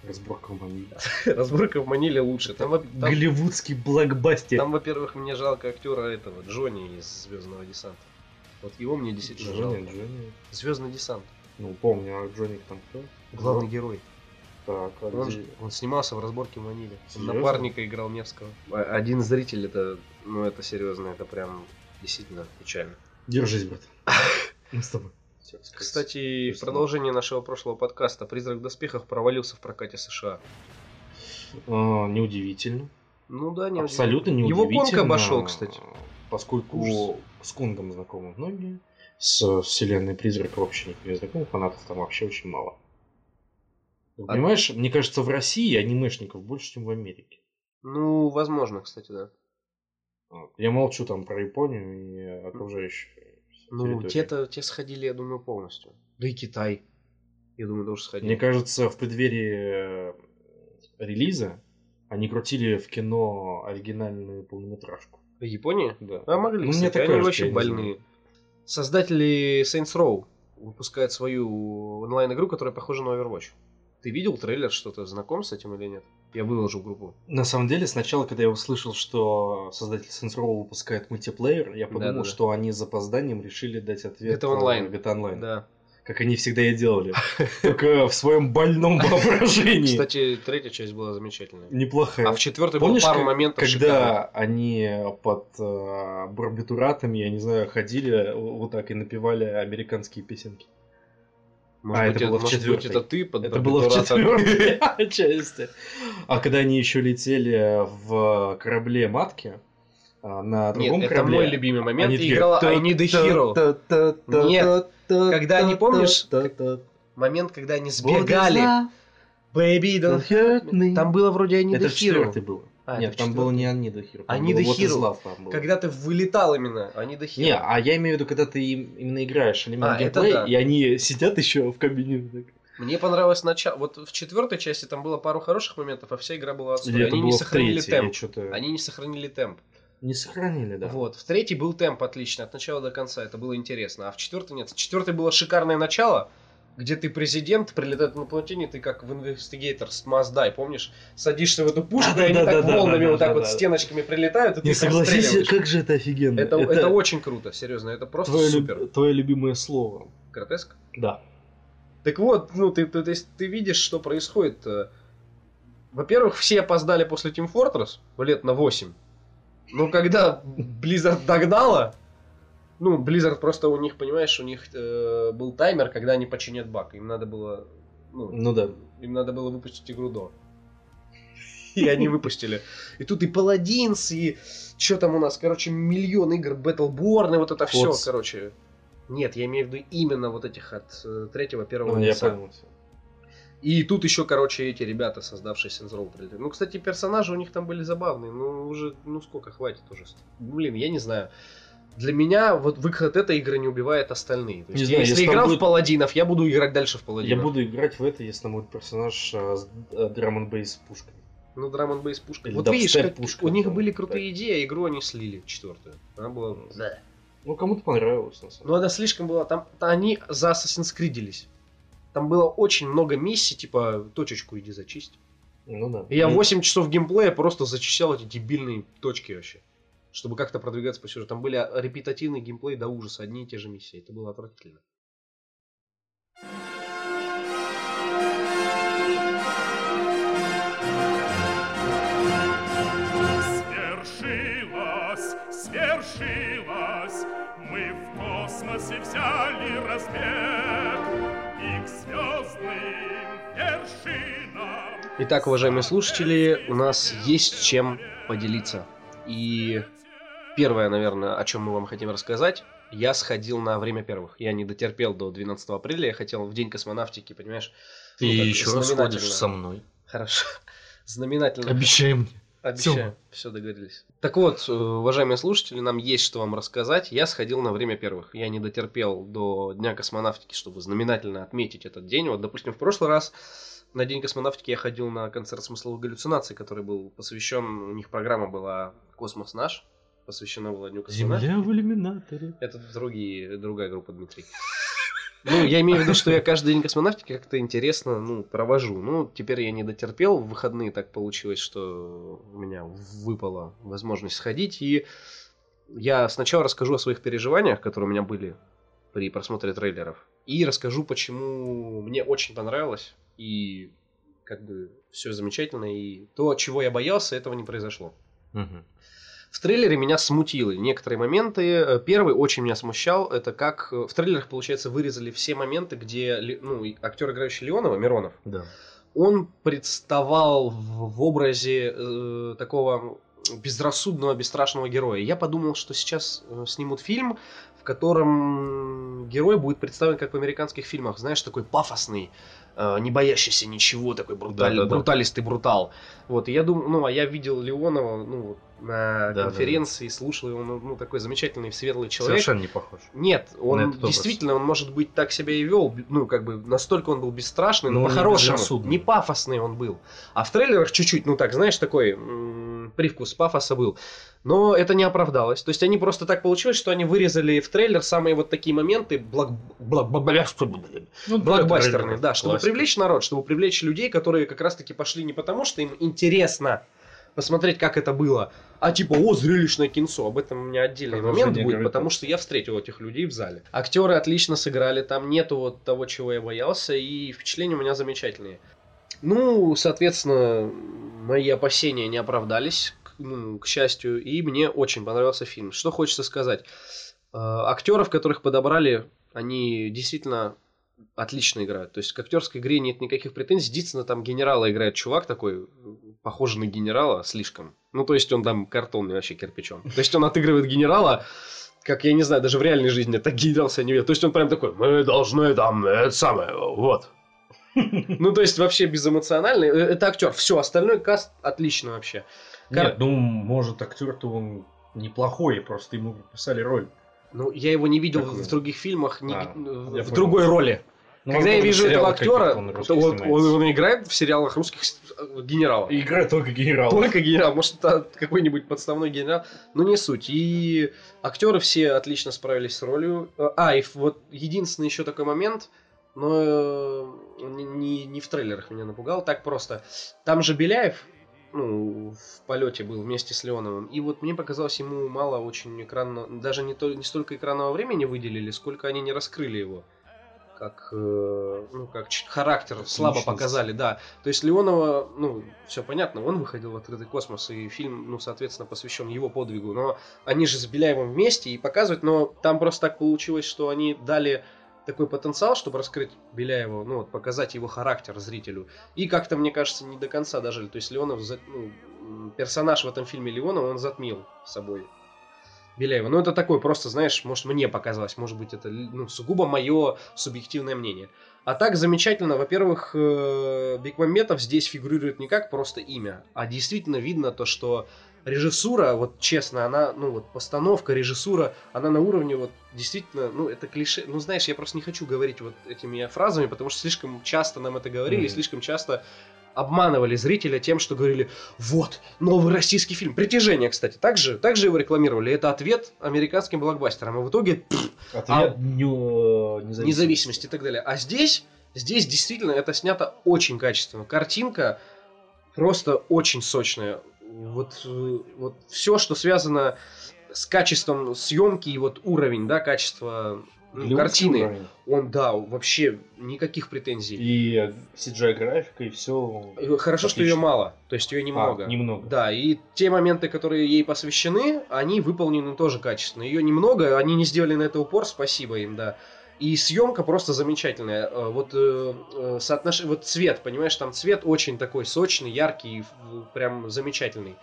Разборка в Маниле. Разборка в Маниле лучше. Там, во- там- Голливудский блокбастер. там, во-первых, мне жалко актера этого, Джонни из Звездного десанта. Вот его мне действительно Джонни, жалко. Джонни. Звездный десант. Ну, помню, а Джонни там кто? Главный герой. Так, а Он, где- он снимался в разборке в Маниле. Он напарника играл Невского. А- Один зритель это, ну это серьезно, это прям действительно печально. Держись, брат. Мы с тобой. Кстати, в продолжение нашего прошлого подкаста «Призрак в доспехах» провалился в прокате США. А, неудивительно. Ну да, не Абсолютно Его неудивительно. Конг обошел, кстати. Поскольку Ужас. с Конгом знакомы многие, с вселенной призрака вообще никто не знаком, фанатов там вообще очень мало. Ты А- Понимаешь, мне кажется, в России анимешников больше, чем в Америке. Ну, возможно, кстати, да. Я молчу там про Японию и окружающие. Ну, те-то те сходили, я думаю, полностью. Да и Китай. Я думаю, тоже сходили. Мне кажется, в преддверии э, релиза они крутили в кино оригинальную полнометражку. Япония? Да. А могли, Ну, мне кстати, они кажется, не больные. Создатели Saints Row выпускают свою онлайн-игру, которая похожа на Overwatch. Ты видел трейлер, что-то знаком с этим или нет? Я выложил в группу. На самом деле, сначала, когда я услышал, что создатель Saints Row выпускает мультиплеер, я подумал, Да-да-да. что они с запозданием решили дать ответ Это онлайн. э, GTA Online. Да. Как они всегда и делали. Только в своем больном воображении. Кстати, третья часть была замечательная. Неплохая. А в четвертой было пару моментов когда они под э, барбитуратами, я не знаю, ходили вот так и напевали американские песенки? Может а, быть, это было в может быть, четвёртой. это ты под Это было в четвертой части. А когда они еще летели в корабле матки а, на другом Нет, это корабле, мой любимый момент. они такие, играла I «Та- Need a Hero. Нет, когда они, помнишь, Момент, когда они сбегали. Baby, Don't hurt me. Там было вроде I Need Это a в Hero. четвертой было. А, Нет, там было четвёртой. не Hero. Love там было. Когда ты вылетал именно, а до Hero. Не, а я имею в виду, когда ты им- именно играешь элемент А, это геймплей, да. и они сидят еще в кабине. так. Мне понравилось начало. Вот в четвертой части там было пару хороших моментов, а вся игра была отстой. Или Они не сохранили третьей, темп. Они не сохранили темп. Не сохранили, да. Вот. В третьей был темп отличный, от начала до конца. Это было интересно. А в четвертой нет. В четвертой было шикарное начало, где ты президент, прилетает на плотине, ты как в Investigator с Die, помнишь? Садишься в эту пушку, и они так Да-да-да-да-да-да-да. волнами вот так вот стеночками прилетают, и ты согласись, как же это офигенно. Это, это очень круто, серьезно, это просто твое, супер. люб- твое любимое слово. Гротеск? Да. Так вот, ну ты, ты, есть ты видишь, что происходит. э. Во-первых, все опоздали после Team Fortress лет на 8. Но когда Blizzard догнала, ну, Blizzard просто у них, понимаешь, у них э, был таймер, когда они починят баг. Им надо было, ну, Ну да. им надо было выпустить игру до. И они выпустили. И тут и Paladins, и что там у нас, короче, миллион игр, Battleborn, и вот это все, короче. Нет, я имею в виду именно вот этих от э, третьего, первого Ну, я лица. понял. И тут еще, короче, эти ребята, создавшие Saints Row, прилетели. Ну, кстати, персонажи у них там были забавные. Ну, уже, ну сколько, хватит уже. Блин, я не знаю. Для меня вот выход этой игры не убивает остальные. То Не есть, знаю, если если играл будет- в паладинов, я буду играть дальше в Я паладинов. буду играть в это, если там будет персонаж а, с драм н бейс пушкой. Ну, драм бейс пушка. Или Вот видишь, как- пушка, у них там, были крутые идеи, а игру они слили, четвертую. Она была... Ну, кому-то понравилось, на самом Но она слишком была... Там та- они за Assassin's Creed Там было очень много миссий, типа, точечку иди зачисть. деле. Ну да. И я Ну, 8 часов геймплея просто зачищал эти дебильные точки вообще. Чтобы как-то продвигаться по сюжету. Там были репетативный геймплей до ужаса, одни и те же миссии. Это было отвратительно. Свершилось, свершилось, мы в космосе взяли разбег и к звездным вершинам. Итак, уважаемые слушатели, у нас есть чем поделиться. И первое, наверное, о чем мы вам хотим рассказать, я сходил на время первых. Я не дотерпел до 12 апреля, я хотел в день космонавтики, понимаешь? Ты ну, еще раз знаменательно. ходишь со мной. Хорошо. Знаменательно. Обещай мне. Обещаю, все договорились. Так вот, э, уважаемые слушатели, нам есть что вам рассказать. Я сходил на время первых. Я не дотерпел до Дня космонавтики, чтобы знаменательно отметить этот день. Вот, допустим, в прошлый раз на День космонавтики я ходил на концерт смысловых галлюцинаций, который был посвящен, у них программа была «Космос наш», посвящена была Дню космонавтики. Земля в иллюминаторе. Это другие, другая группа Дмитрий. Ну, я имею в виду, что я каждый день космонавтики как-то интересно, ну, провожу. Ну, теперь я не дотерпел, в выходные так получилось, что у меня выпала возможность сходить. И я сначала расскажу о своих переживаниях, которые у меня были при просмотре трейлеров. И расскажу, почему мне очень понравилось. И как бы все замечательно. И то, чего я боялся, этого не произошло. Мгм. В трейлере меня смутило некоторые моменты. Э, Первый очень меня смущал, это как э, в трейлерах, получается, вырезали все моменты, где ну, актер, играющий Леонова, Миронов, Да. он представал в, образе э, такого безрассудного, бесстрашного героя. Я подумал, что сейчас э, снимут фильм, в котором герой будет представлен как в американских фильмах, знаешь, такой пафосный, не боящийся ничего, такой бруталь, Да-да-да. бруталистый брутал. Вот, и я думаю, ну, а я видел Леонова, ну, на Да-да-да. конференции, слушал его, ну, ну, такой замечательный, светлый человек. Совершенно не похож. Нет, он этот образ. действительно, он может быть так себя и вел, ну, как бы, настолько он был бесстрашный, но, Но не по-хорошему, безрассудный. не пафосный он был. А в трейлерах чуть-чуть, ну, так, знаешь, такой м, привкус пафоса был. Но это не оправдалось. То есть они просто так получилось, что они вырезали в трейлер самые вот такие моменты блок... блок- блок- Ну, блокбастерные, да, чтобы Классика. привлечь народ, чтобы привлечь людей, которые как раз-таки пошли не потому, что им интересно посмотреть, как это было, а типа, о, зрелищное кинцо. Об этом у меня отдельный момент будет, Гарри потому что я встретил этих людей в зале. Актеры отлично сыграли, там нету вот того, чего я боялся, и впечатления у меня замечательные. Ну, соответственно, мои опасения не оправдались, к, ну, к счастью, и мне очень понравился фильм. Что хочется сказать? Э, Актеров, которых подобрали, они действительно отлично играют. То есть к актерской игре нет никаких претензий. Единственное, там генерала играет чувак такой, похожий на генерала слишком. Ну, то есть он там картонный вообще кирпичом. То есть он отыгрывает генерала, как я не знаю, даже в реальной жизни так генерал себя не ведет. То есть он прям такой, мы должны там, это самое, вот. Ну, то есть вообще безэмоциональный. Э, Это актер. Все, остальной каст отлично вообще. Кар- Нет, ну, может, актер-то он неплохой, просто ему прописали роль. Ну, я его не видел Какую? в других фильмах, не- А, в я в понял. другой роли. Ну, Когда я вижу этого актера, то вот он, он играет в сериалах русских э, генерала. И играет только генерал. Только генерал, может, это какой-нибудь подставной генерал, но не суть. И актеры все отлично справились с ролью. Э, А, и вот единственный еще такой момент, но э, не, не- не в трейлерах меня напугал, так просто. Там же Беляев, ну, в полете был вместе с Леоновым, и вот мне показалось, ему мало очень экранного, даже не, то, не столько экранного времени выделили, сколько они не раскрыли его. Как, э, ну, как характер слабо личность. показали, да. То есть Леонова, ну, все понятно, он выходил в открытый космос, и фильм, ну, соответственно, посвящен его подвигу. Но они же с Беляевым вместе и показывают, но там просто так получилось, что они дали такой потенциал, чтобы раскрыть Беляева, ну, вот, показать его характер зрителю. И как-то, мне кажется, не до конца дожили. То есть Леонов, ну, персонаж в этом фильме Леонова, он затмил собой Беляева. Ну, это такой просто, знаешь, может, мне показалось, может быть, это ну, сугубо мое субъективное мнение. А так замечательно, во-первых, э, Бекмамбетов здесь фигурирует не как просто имя, а действительно видно то, что режиссура, вот честно, она, ну вот постановка, режиссура, она на уровне вот действительно, ну это клише, ну знаешь, я просто не хочу говорить вот этими фразами, потому что слишком часто нам это говорили, Мгм. слишком часто обманывали зрителя тем, что говорили, вот, новый российский фильм. Притяжение, кстати, также, также его рекламировали. Это ответ американским блокбастерам. И в итоге пф, Ответ дню- независимости. независимость и так далее. А здесь, здесь действительно это снято очень качественно. Картинка просто очень сочная. Вот, э, вот все, что связано с качеством съемки и вот уровень, да, качества ну, картины, уровень. он, да, вообще никаких претензий. И CGI графика, и все. Хорошо, что ее мало, то есть ее немного. А, немного. Да, и те моменты, которые ей посвящены, они выполнены тоже качественно. Ее немного, они не сделали на это упор, спасибо им, да. И съемка просто замечательная. Э, Вот э, э, соотнош- вот цвет, понимаешь, там цвет очень такой сочный, яркий, прям замечательный.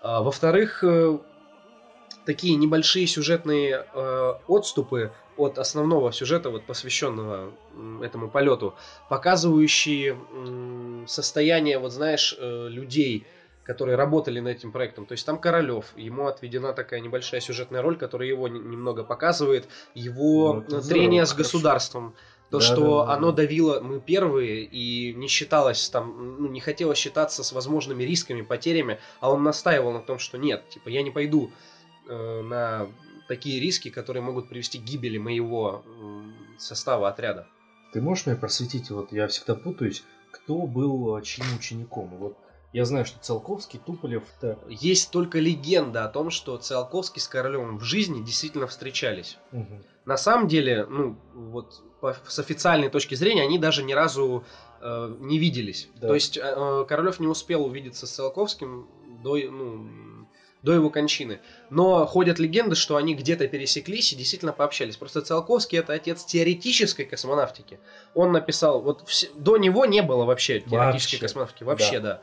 А, Во-вторых, э, такие небольшие сюжетные э, отступы от основного сюжета, вот посвященного этому полету, показывающие состояние, вот знаешь, э, людей, которые работали над этим проектом. То есть там Королев, ему отведена такая небольшая сюжетная роль, которая его не- немного показывает, его Ну, э, здорово, трение с хорошо. государством. То, Да, что да, да, оно да. давило, мы первые, и не считалось там, ну, не хотелось считаться с возможными рисками, потерями, а он настаивал на том, что нет, типа, я не пойду э, на такие риски, которые могут привести к гибели моего состава отряда. Ты можешь меня просветить? Вот я всегда путаюсь, кто был э, чьим учеником. Вот я знаю, что Циолковский, Туполев. Так. Есть только легенда о том, что Циолковский с Королевым в жизни действительно встречались. Мгм. На самом деле, ну, вот по- с официальной точки зрения, они даже ни разу э, не виделись. Да. То есть э, Королев не успел увидеться с Циолковским до, ну, до его кончины. Но ходят легенды, что они где-то пересеклись и действительно пообщались. Просто Циолковский это отец теоретической космонавтики. Он написал, вот все- до него не было вообще теоретической Вообще. космонавтики, вообще, да.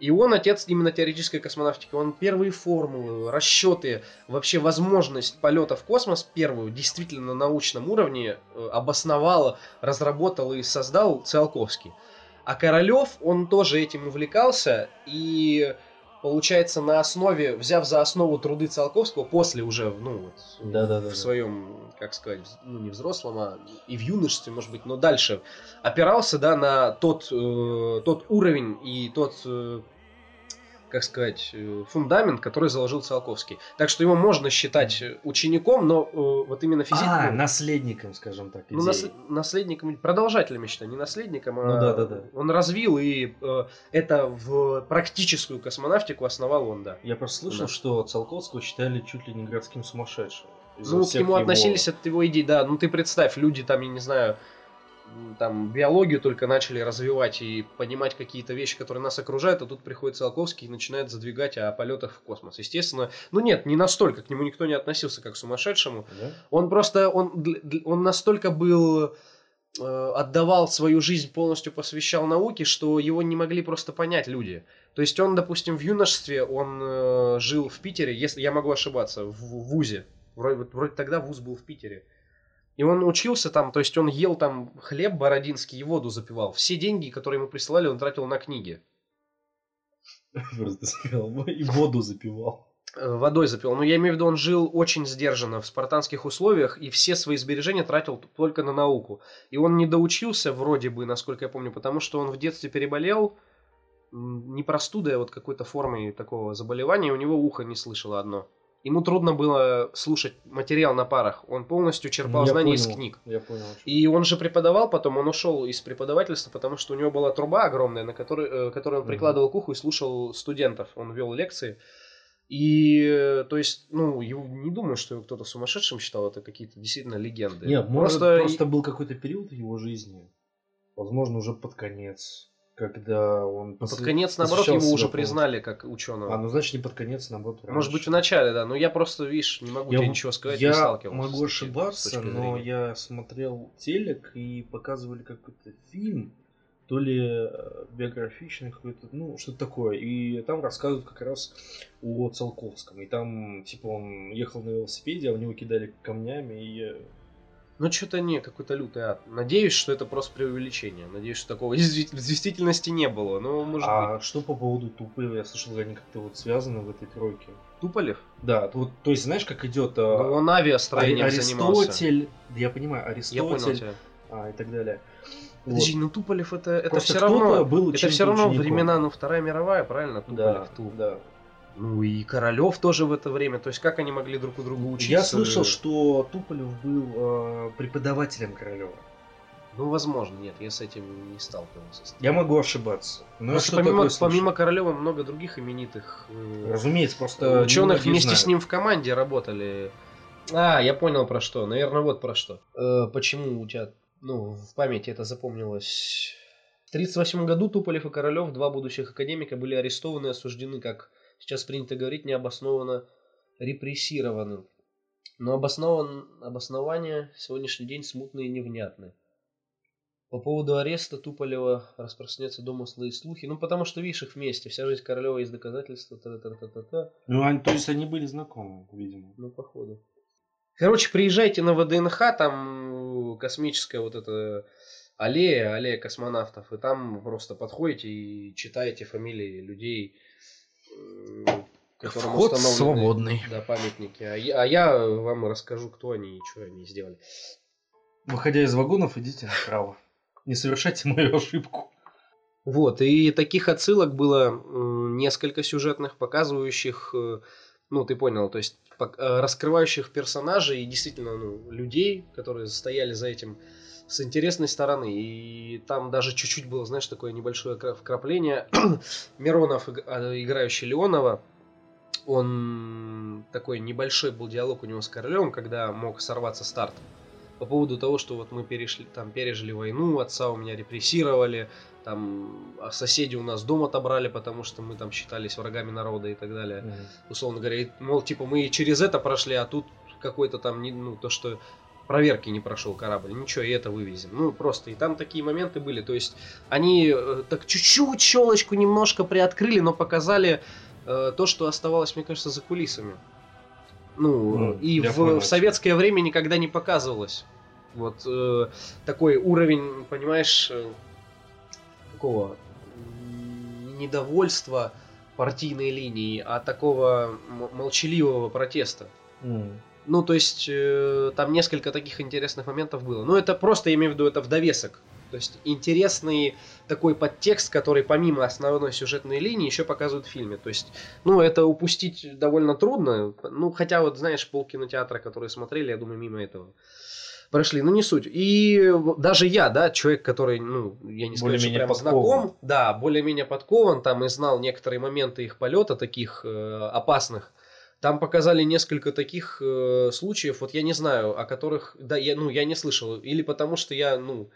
И он отец именно теоретической космонавтики. Он первые формулы, расчеты, вообще возможность полета в космос первую действительно на научном уровне э, обосновал, разработал и создал Циолковский. А Королев, он тоже этим увлекался и получается на основе, взяв за основу труды Циолковского после уже, ну вот, Да-да-да. в своем, как сказать, ну не взрослом, а и в юношестве, может быть, но дальше опирался, да, на тот, э, тот уровень и тот, э, как сказать, э, фундамент, который заложил Циолковский. Так что его можно считать э, учеником, но э, вот именно физически... А, наследником, скажем так, Ну, идеи. нас- наследником, продолжателем, я считаю, не наследником, а Ну да, да, да. он развил, и э, это в практическую космонавтику основал он, да. Я просто слышал, Да. что Циолковского считали чуть ли не городским сумасшедшим. Ну, к нему его- относились от его идей, да. Ну, ты представь, люди там, я не знаю, там биологию только начали развивать и понимать какие-то вещи, которые нас окружают, а тут приходит Циолковский и начинает задвигать о полетах в космос. Естественно, ну нет, не настолько, к нему никто не относился как к сумасшедшему. Да? Он просто, он, он настолько был э, отдавал свою жизнь, полностью посвящал науке, что его не могли просто понять люди. То есть он, допустим, в юношестве, он э, жил в Питере, если я могу ошибаться, в, ВУЗе. Вроде, вроде тогда ВУЗ был в Питере. И он учился там, то есть он ел там хлеб бородинский и воду запивал. Все деньги, которые ему присылали, он тратил на книги. Просто сказал, и воду запивал. Э, Водой запивал. Но я имею в виду, он жил очень сдержанно в спартанских условиях и все свои сбережения тратил только на науку. И он не доучился вроде бы, насколько я помню, потому что он в детстве переболел не простудой, а вот какой-то формой такого заболевания, и у него ухо не слышало одно. Ему трудно было слушать материал на парах. Он полностью черпал Я знания из понял, книг. Я понял. И он же преподавал потом, он ушел из преподавательства, потому что у него была труба огромная, на которой, э, которую он прикладывал к уху и слушал студентов. Он вел лекции. И, э, то есть, ну, его, не думаю, что его кто-то сумасшедшим считал, это какие-то действительно легенды. Нет, может, Просто просто, был какой-то период в его жизни, возможно, уже под конец, когда он... Ну, под посвя- конец, наоборот, его уже полностью. признали как ученого. А, ну значит не под конец, наоборот. Может быть, в раньше. начале, да. Но я просто, видишь, не могу Я, тебе ничего сказать, я не сталкивался. могу таким- с ошибаться, но я смотрел телек и показывали какой-то фильм, то ли э, биографичный какой-то, ну, что-то такое. И там рассказывают как раз о Циолковском. И там, типа, он ехал на велосипеде, а у него кидали камнями, и... Ну, что-то не, какой-то лютый ад. Надеюсь, что это просто преувеличение. Надеюсь, что такого в действительности не было. Ну, может быть. А что по поводу Туполева? Я слышал, они как-то вот связаны в этой тройке. Туполев? Да, вот, то есть, знаешь, как идет Ну, он авиастроением занимался. Аристотель, да я понимаю, Я Аристотель понял тебя. а, и так далее. Подожди, Вот. ну Туполев это, это Просто все равно. был Это все равно времена, ну, Вторая мировая, правильно? Да, Туполев, Ту. да. Ну и Королев тоже в это время. То есть как они могли друг у друга учиться? Я слышал, что Туполев был э, преподавателем Королева. Ну, возможно, нет, я с этим не сталкивался. Я могу ошибаться. Но Просто что-то помимо, помимо Королева много других именитых э, Разумеется, просто ученых вместе с знают. ним в команде работали. А, я понял про что. Наверное, вот про что. Э, почему у тебя, ну, в памяти это запомнилось? В 1938 году Туполев и Королев, два будущих академика, были арестованы и осуждены, как сейчас принято говорить, необоснованно репрессированы. Но обоснован, обоснования сегодняшний день смутные и невнятны. По поводу ареста Туполева распространяются домыслы и слухи. Ну, потому что, видишь, их вместе. Вся жизнь Королева есть доказательства. Та-та-та-та-та. Ну, они, то есть они были знакомы, видимо. Ну, походу. Короче, приезжайте на ВДНХ, там космическая вот эта аллея, аллея космонавтов, и там просто подходите и читаете фамилии людей, которым Вход установлены, свободный. Да, памятники. А я, а я вам расскажу, кто они и что они сделали. Выходя из вагонов, идите направо. Не совершайте мою ошибку. Вот, и таких отсылок было несколько сюжетных, показывающих, э, ну, ты понял, то есть э, раскрывающих персонажей и действительно ну, людей, которые стояли за этим с интересной стороны. И там даже чуть-чуть было, знаешь, такое небольшое кра- вкрапление. Миронов, а, играющий Леонова, он такой небольшой был диалог у него с Королем, когда мог сорваться старт. По поводу того, что вот мы перешли, там, пережили войну, отца у меня репрессировали, там а соседи у нас дом отобрали, потому что мы там считались врагами народа и так далее. Условно говоря, и, мол, типа мы и через это прошли, а тут какой-то там, ну, то, что проверки не прошел корабль, ничего, и это вывезем. Ну, просто, и там такие моменты были, то есть они э, так чуть-чуть щелочку немножко приоткрыли, но показали э, то, что оставалось, мне кажется, за кулисами. Ну, Ну, и в, в советское время никогда не показывалось. Вот э, такой уровень, понимаешь, э, такого недовольства партийной линии, а такого молчаливого протеста. М. Ну, то есть, э, там несколько таких интересных моментов было. Ну, это просто, я имею в виду, это в довесок. То есть, интересный такой подтекст, который помимо основной сюжетной линии еще показывают в фильме. То есть, ну, это упустить довольно трудно. Ну, хотя вот, знаешь, полкинотеатра, которые смотрели, я думаю, мимо этого прошли. Ну, не суть. И даже я, да, человек, который, ну, я не скажу, что прям подкован. знаком, да, более-менее подкован, там и знал некоторые моменты их полета, таких э, опасных. Там показали несколько таких э, случаев, вот я не знаю, о которых, да, я, ну, я не слышал. Или потому что я, ну,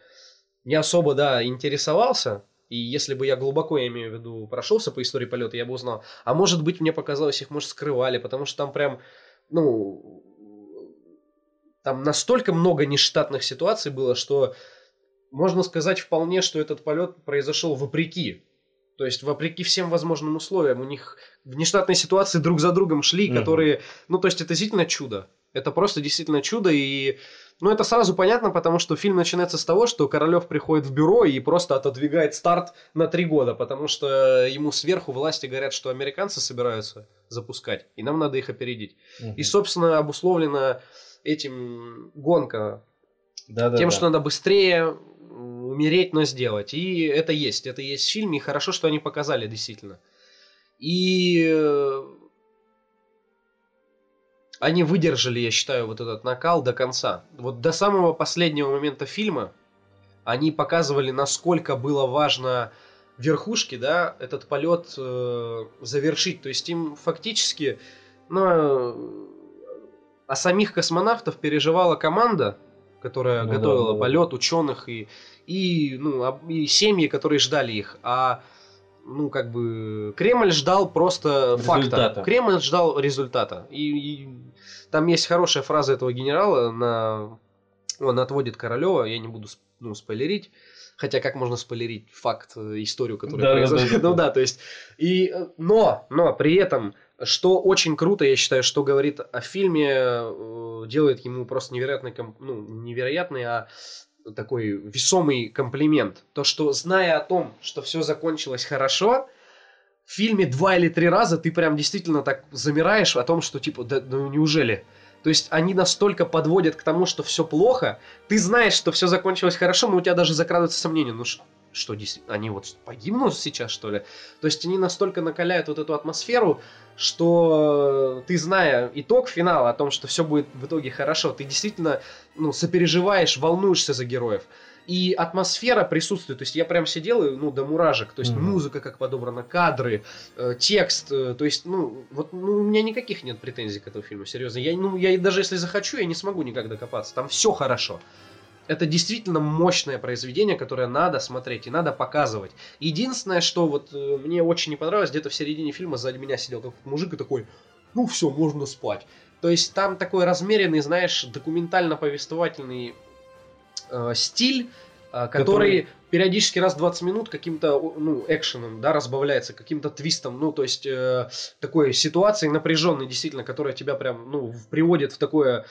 не особо, да, интересовался. И если бы я глубоко, я имею в виду, прошелся по истории полета, я бы узнал. А может быть, мне показалось, их, может, скрывали, потому что там прям, ну, там настолько много нештатных ситуаций было, что можно сказать вполне, что этот полет произошел вопреки. То есть, вопреки всем возможным условиям, у них внештатные ситуации друг за другом шли, Мгм. которые, ну, то есть, это действительно чудо. Это просто действительно чудо, и, ну, это сразу понятно, потому что фильм начинается с того, что Королев приходит в бюро и просто отодвигает старт на три года, потому что ему сверху власти говорят, что американцы собираются запускать, и нам надо их опередить. Мгм. И, собственно, обусловлена этим гонка Да-да-да. тем, что надо быстрее умереть, но сделать. И это есть. Это есть в фильме. И хорошо, что они показали, действительно. И э, они выдержали, я считаю, вот этот накал до конца. Вот до самого последнего момента фильма они показывали, насколько было важно верхушке, да, этот полет э, завершить. То есть им фактически, ну, э, о самих космонавтов переживала команда, которая Ну да, готовила ну да. полет, ученых и, и, ну, и семьи, которые ждали их. А ну, как бы, Кремль ждал просто факта. Результата. Кремль ждал результата. И, и там есть хорошая фраза этого генерала, на... он отводит Королева, я не буду ну, спойлерить, хотя как можно спойлерить факт, э, историю, которая Да, да, произошла. да, да, Ну да. да, то есть, и, э, но, но при этом, что очень круто, я считаю, что говорит о фильме, э, делает ему просто невероятный, ну, невероятный, а такой весомый комплимент. То, что зная о том, что все закончилось хорошо, в фильме два или три раза ты прям действительно так замираешь о том, что типа, да, ну неужели? То есть они настолько подводят к тому, что все плохо, ты знаешь, что все закончилось хорошо, но у тебя даже закрадываются сомнения, ну ш- что они вот погибнут сейчас, что ли? То есть они настолько накаляют вот эту атмосферу, что ты, зная итог финала, о том, что все будет в итоге хорошо, ты действительно ну, сопереживаешь, волнуешься за героев. И атмосфера присутствует. То есть я прям сидел и, ну, до муражек. То есть Мгм. музыка как подобрана, кадры, э, текст. э, то есть, ну, вот ну, у меня никаких нет претензий к этому фильму, серьезно. Я, ну, я даже если захочу, я не смогу никак докопаться. Там все хорошо. Это действительно мощное произведение, которое надо смотреть и надо показывать. Единственное, что вот э, мне очень не понравилось, где-то в середине фильма сзади меня сидел какой-то мужик и такой, ну все, можно спать. То есть там такой размеренный, знаешь, документально-повествовательный э, стиль, э, который, Который- периодически раз в 20 минут каким-то ну, экшеном, да, разбавляется, каким-то твистом, ну, то есть э, такой ситуацией напряженной, действительно, которая тебя прям, ну, приводит в такое,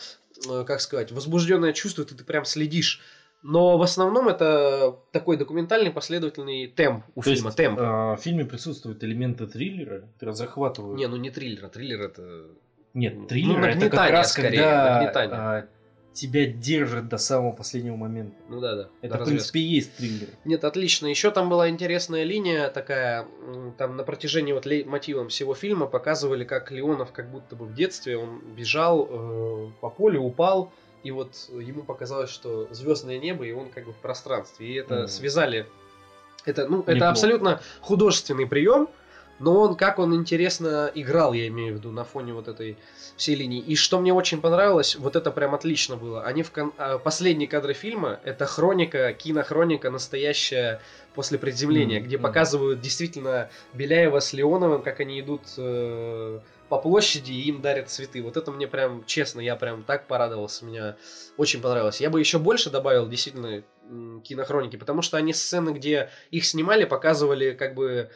как сказать, возбужденное чувство, ты, ты прям следишь. Но в основном это такой документальный последовательный темп у То есть, фильма, темп. а, в фильме присутствуют элементы триллера, которые захватывают. Не, ну не триллер, триллер это... Нет, триллер Ну, это как раз скорее, когда а, тебя держит до самого последнего момента. Ну да, да. Это, в принципе, и есть триллер. Нет, отлично. Еще там была интересная линия такая, там на протяжении вот мотивом всего фильма показывали, как Леонов как будто бы в детстве, он бежал э, по полю, упал, и вот ему показалось, что звездное небо, и он как бы в пространстве. И это Мгм. связали. Это, ну, это абсолютно художественный прием, Но он, как он интересно играл, я имею в виду, на фоне вот этой всей линии. И что мне очень понравилось, вот это прям отлично было. Они в кон- а, последние кадры фильма, это хроника, кинохроника настоящая после приземления, Мгм, где показывают действительно Беляева с Леоновым, как они идут э, по площади и им дарят цветы. Вот это мне прям, честно, я прям так порадовался, мне очень понравилось. Я бы еще больше добавил действительно кинохроники, потому что они сцены, где их снимали, показывали как бы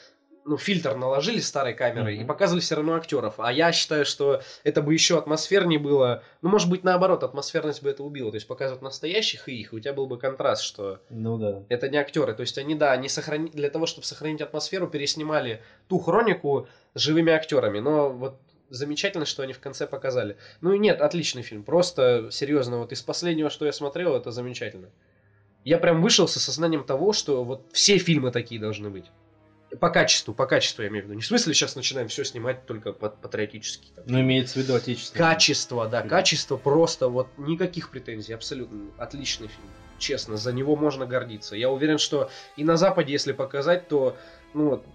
ну, фильтр наложили старой камерой Мгм. и показывали все равно актеров. А я считаю, что это бы еще атмосфернее было. Ну, может быть, наоборот, атмосферность бы это убила. То есть показывать настоящих и их, и у тебя был бы контраст, что Ну да. это не актеры. То есть они, да, они сохрани... для того, чтобы сохранить атмосферу, переснимали ту хронику с живыми актерами. Но вот замечательно, что они в конце показали. Ну и нет, отличный фильм. Просто, серьезно, вот из последнего, что я смотрел, это замечательно. Я прям вышел с осознанием того, что вот все фильмы такие должны быть. По качеству, по качеству я имею в виду. Не в смысле сейчас начинаем все снимать только пат- патриотически. там. Ну, имеется в виду отечественный. Качество, да, Фильм. качество просто вот никаких претензий, абсолютно отличный фильм. Честно, за него можно гордиться. Я уверен, что и на Западе, если показать, то ну вот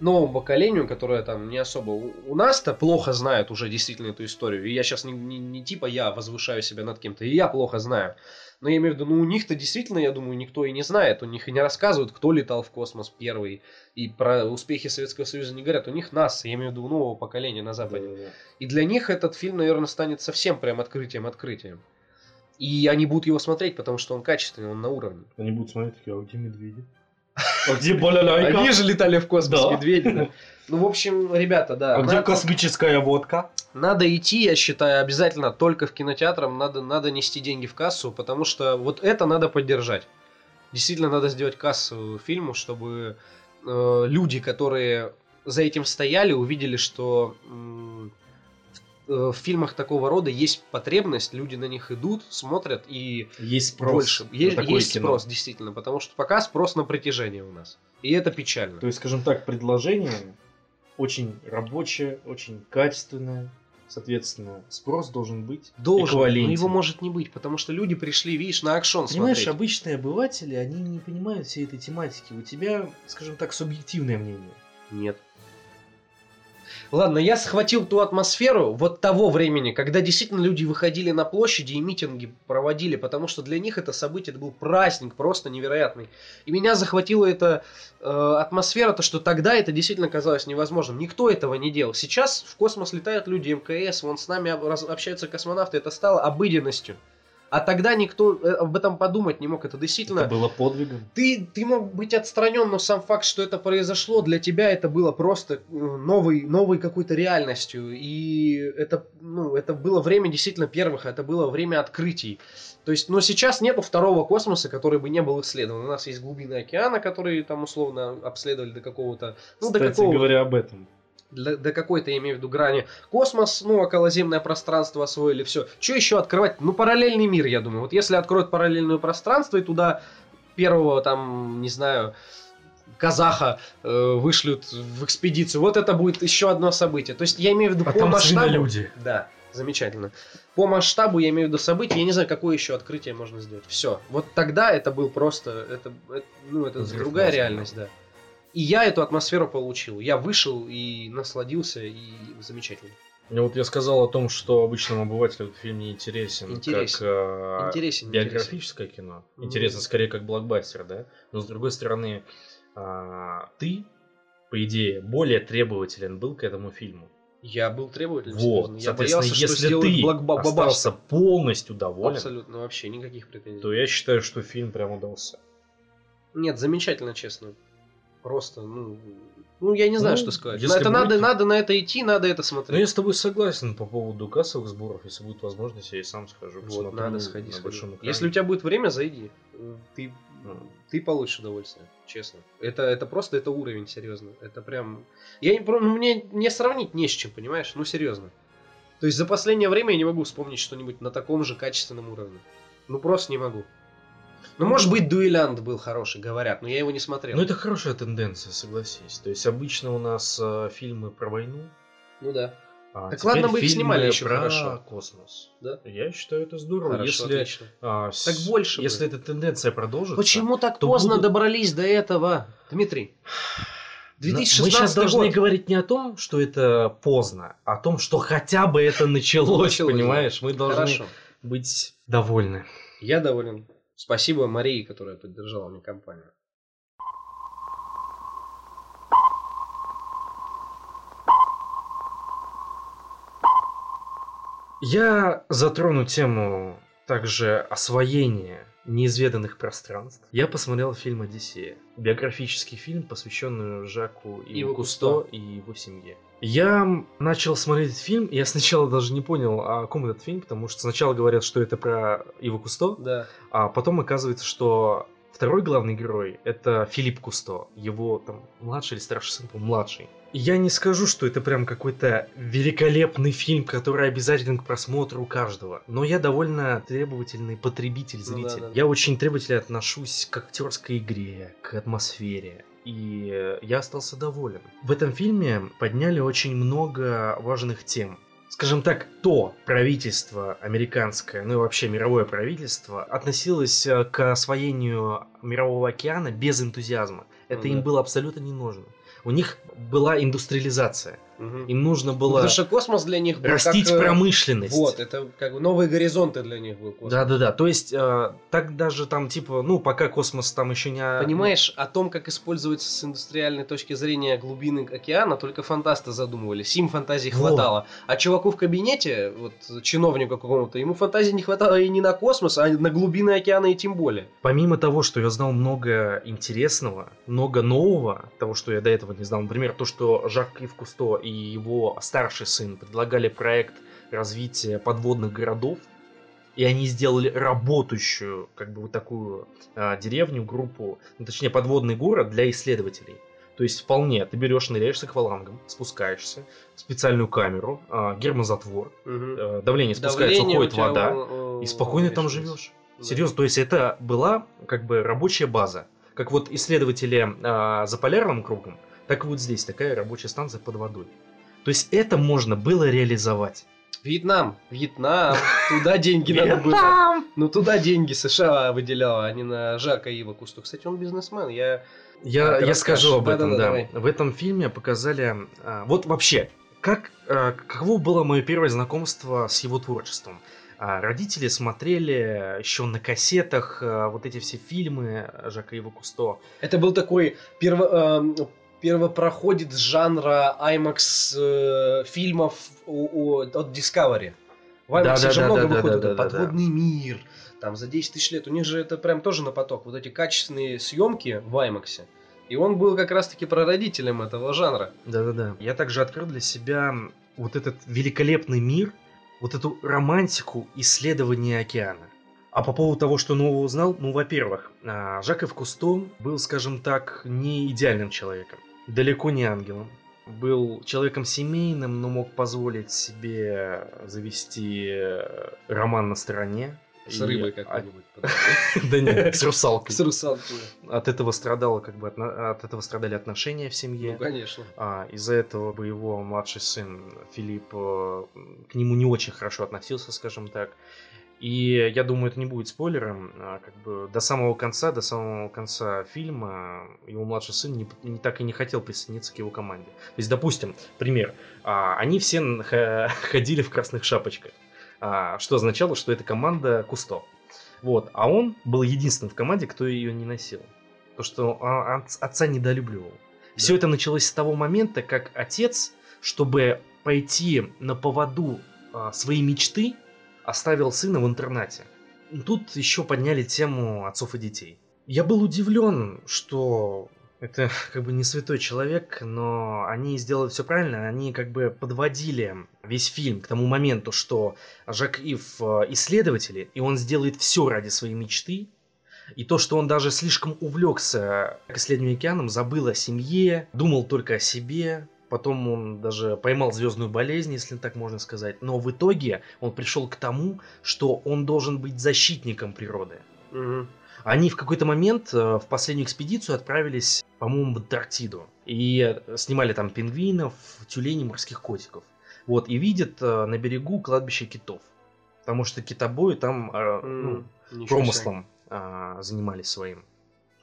новому поколению, которое там не особо у, нас-то плохо знают уже действительно эту историю. И я сейчас не, не- не типа я возвышаю себя над кем-то, и я плохо знаю. Но я имею в виду, ну у них-то действительно, я думаю, никто и не знает. У них и не рассказывают, кто летал в космос первый. И про успехи Советского Союза не говорят. У них нас, я имею в виду нового поколения на Западе. Да-да-да. И для них этот фильм, наверное, станет совсем прям открытием-открытием. И они будут его смотреть, потому что он качественный, он на уровне. Они будут смотреть такие, а где медведи? А где балалайка? Они же летали в космос, Да. медведи. Ну, в общем, ребята, да. А где надо, космическая водка? надо идти, я считаю, обязательно только в кинотеатрам. Надо, надо нести деньги в кассу, потому что вот это надо поддержать. Действительно, надо сделать кассу фильму, чтобы э, люди, которые за этим стояли, увидели, что э, в фильмах такого рода есть потребность, люди на них идут, смотрят и Есть спрос. больше. Есть, есть кино. спрос, действительно, потому что пока спрос на притяжение у нас. И это печально. То есть, скажем так, предложение очень рабочее, очень качественное. Соответственно, спрос должен быть Должен, но его может не быть, потому что люди пришли, видишь, на акшон Понимаешь, смотреть. обычные обыватели, они не понимают всей этой тематики. У тебя, скажем так, субъективное мнение. Нет. Ладно, я схватил ту атмосферу вот того времени, когда действительно люди выходили на площади и митинги проводили, потому что для них это событие, это был праздник просто невероятный. И меня захватила эта э, атмосфера, то что тогда это действительно казалось невозможным. Никто этого не делал. Сейчас в космос летают люди МКС, вон с нами общаются космонавты, это стало обыденностью. А тогда никто э, об этом подумать не мог. Это действительно Это было подвигом. ты, ты мог быть отстранен, но сам факт, что это произошло, для тебя это было просто э, новой, новой какой-то реальностью. И это, ну, это было время действительно первых, это было время открытий. То есть, но сейчас нету второго космоса, который бы не был исследован. У нас есть глубины океана, которые там условно обследовали до какого-то... Ну, до Кстати какого говоря об этом. Для- до какой-то, я имею в виду, грани. Космос, ну, околоземное пространство освоили, все. Что еще открывать? Ну, параллельный мир, я думаю. Вот если откроют параллельное пространство и туда первого, там, не знаю, казаха э, вышлют в экспедицию, вот это будет еще одно событие. То есть я имею в виду А по там масштабу... люди. Да, замечательно. По масштабу я имею в виду события, я не знаю, какое еще открытие можно сделать. Все. Вот тогда это был просто, это, это- ну, это Взрыв другая реальность, да. И я эту атмосферу получил. Я вышел и насладился, и замечательно. Ну вот я сказал о том, что обычному обывателю этот фильм не интересен, Интересен. как э, Интересен, биографическое кино. Ну. Интересен скорее как блокбастер, да? Но с другой стороны, а, ты, по идее, более требователен был к этому фильму. Я был требовательным. Вот, серьезно. Я боялся, что если сделают ты блокба- остался полностью доволен, Абсолютно вообще никаких претензий. то я считаю, что фильм прям удался. Нет, замечательно, честно. Просто, ну, ну я не знаю, Ну, что сказать. если это будет- надо, надо на это идти, надо это смотреть. я с тобой согласен по поводу кассовых сборов. Если будет возможность, я и сам схожу. Вот, надо сходить. на большом экране. Если у тебя будет время, зайди. Ты, Ну. ты получишь удовольствие, честно. Это, это просто это уровень, серьезно. Это прям. Я не ну, мне не сравнить не с чем, понимаешь? Ну серьезно. То есть за последнее время я не могу вспомнить что-нибудь на таком же качественном уровне. Ну просто не могу. Ну, может быть, дуэлянт был хороший, говорят, но я его не смотрел. Ну, это хорошая тенденция, согласись. То есть, обычно у нас э, фильмы про войну. Ну да. А Так ладно бы их снимали еще про хорошо. космос. Да? Я считаю, это здорово. Хорошо, если отлично. а, с- Так больше бы. Если эта тенденция продолжится. Почему так поздно будут- добрались до этого, Дмитрий? Но Мы 2016 сейчас должны год. говорить не о том, что это поздно, а о том, что хотя бы это началось, Началось, понимаешь? Мы должны Хорошо. быть довольны. Я доволен. Спасибо Марии, которая поддержала мне компанию. Я затрону тему также освоения неизведанных пространств. Я посмотрел фильм «Одиссея». Биографический фильм, посвященный Жаку и Иву Кусто Кусто. и его семье. Я начал смотреть этот фильм, я сначала даже не понял, о ком этот фильм, потому что сначала говорят, что это про Иву Кусто, Да. а потом оказывается, что второй главный герой это Филипп Кусто, его там младший или старший сын, младший. Я не скажу, что это прям какой-то великолепный фильм, который обязателен к просмотру у каждого. Но я довольно требовательный потребитель, Ну зритель. да, да. Я очень требовательно отношусь к актерской игре, к атмосфере. И я остался доволен. В этом фильме подняли очень много важных тем. Скажем так, то правительство американское, ну и вообще мировое правительство, относилось э, к освоению мирового океана без энтузиазма. Это Ну им да. было абсолютно не нужно. У них была индустриализация. Мгм. Им нужно Ну, было Потому что космос для них был растить как, э, промышленность. Вот, это как бы новые горизонты для них был космос. Да-да-да, то есть э, так даже там типа, ну пока космос там еще не... Понимаешь, о том, как использовать с индустриальной точки зрения глубины океана, только фантасты задумывались. Им фантазии Вот. хватало. А чуваку в кабинете, вот чиновнику какому-то, ему фантазии не хватало и не на космос, а на глубины океана и тем более. Помимо того, что я знал много интересного, много нового, того, что я до этого не знал, например, то, что Жак Ив Кусто и его старший сын предлагали проект развития подводных городов, и они сделали работающую, как бы вот такую а, деревню, группу, ну, точнее подводный город для исследователей. То есть вполне ты берешь, ныряешь с аквалангом, спускаешься в специальную камеру, а, гермозатвор, э, давление спускается, Давление уходит у вода, э, и спокойно там живешь. Да. Серьезно, то есть это была как бы рабочая база. Как вот исследователи а, за полярным кругом, так и вот здесь такая рабочая станция под водой. То есть это можно было реализовать. Вьетнам, Вьетнам, туда деньги надо было. Ну туда деньги США выделяла, а не на Жака Ива Кусту. Кстати, он бизнесмен, я... Я, я скажу об этом, да. В этом фильме показали... а, вот вообще, как, а, каково было мое первое знакомство с его творчеством? А, родители смотрели еще на кассетах а, вот эти все фильмы Жака Ива Кусто. Это был такой перво, первопроходец жанра IMAX э, фильмов у- у- от Discovery. В IMAX же Да-да-да-да-да-да-да-да. много выходит. вот это Подводный мир. Там за 10 тысяч лет. У них же это прям тоже на поток. Вот эти качественные съемки в IMAX. И он был как раз-таки прародителем этого жанра. Да-да-да. Я также открыл для себя вот этот великолепный мир, вот эту романтику исследования океана. А по поводу того, что нового узнал, ну, во-первых, а, Жаков Кусто был, скажем так, не идеальным человеком. Далеко не ангелом. Был человеком семейным, но мог позволить себе завести э, роман на стороне. С И- рыбой какой-нибудь. Да нет, с русалкой. С русалкой. От этого страдало, как бы, от этого страдали отношения в семье. Ну, конечно. А, из-за этого бы его младший сын Филипп э, к нему не очень хорошо относился, скажем так. И я думаю, это не будет спойлером. а, как бы до самого конца, до самого конца фильма его младший сын не, не так и не хотел присоединиться к его команде. То есть, допустим, пример. а, они все ходили в красных шапочках, а, что означало, что это команда Кусто. Вот, а он был единственным в команде, кто ее не носил. То, что а, отц- отца недолюбливал. Все это началось с того момента, как отец, чтобы пойти на поводу а, своей мечты, оставил сына в интернате. Тут еще подняли тему отцов и детей. Я был удивлен, что это как бы не святой человек, но они сделали все правильно. Они как бы подводили весь фильм к тому моменту, что Жак Ив э, исследователь, и он сделает все ради своей мечты. И то, что он даже слишком увлекся к исследованию океаном, забыл о семье, думал только о себе. Потом он даже поймал звездную болезнь, если так можно сказать. Но в итоге он пришел к тому, что он должен быть защитником природы. Мгм. Они в какой-то момент э, в последнюю экспедицию отправились, по-моему, в Антарктиду. И э, снимали там пингвинов, тюленей, морских котиков. Вот, и видят э, на берегу кладбище китов. Потому что китобои там э, ну, ничего промыслом а, занимались своим.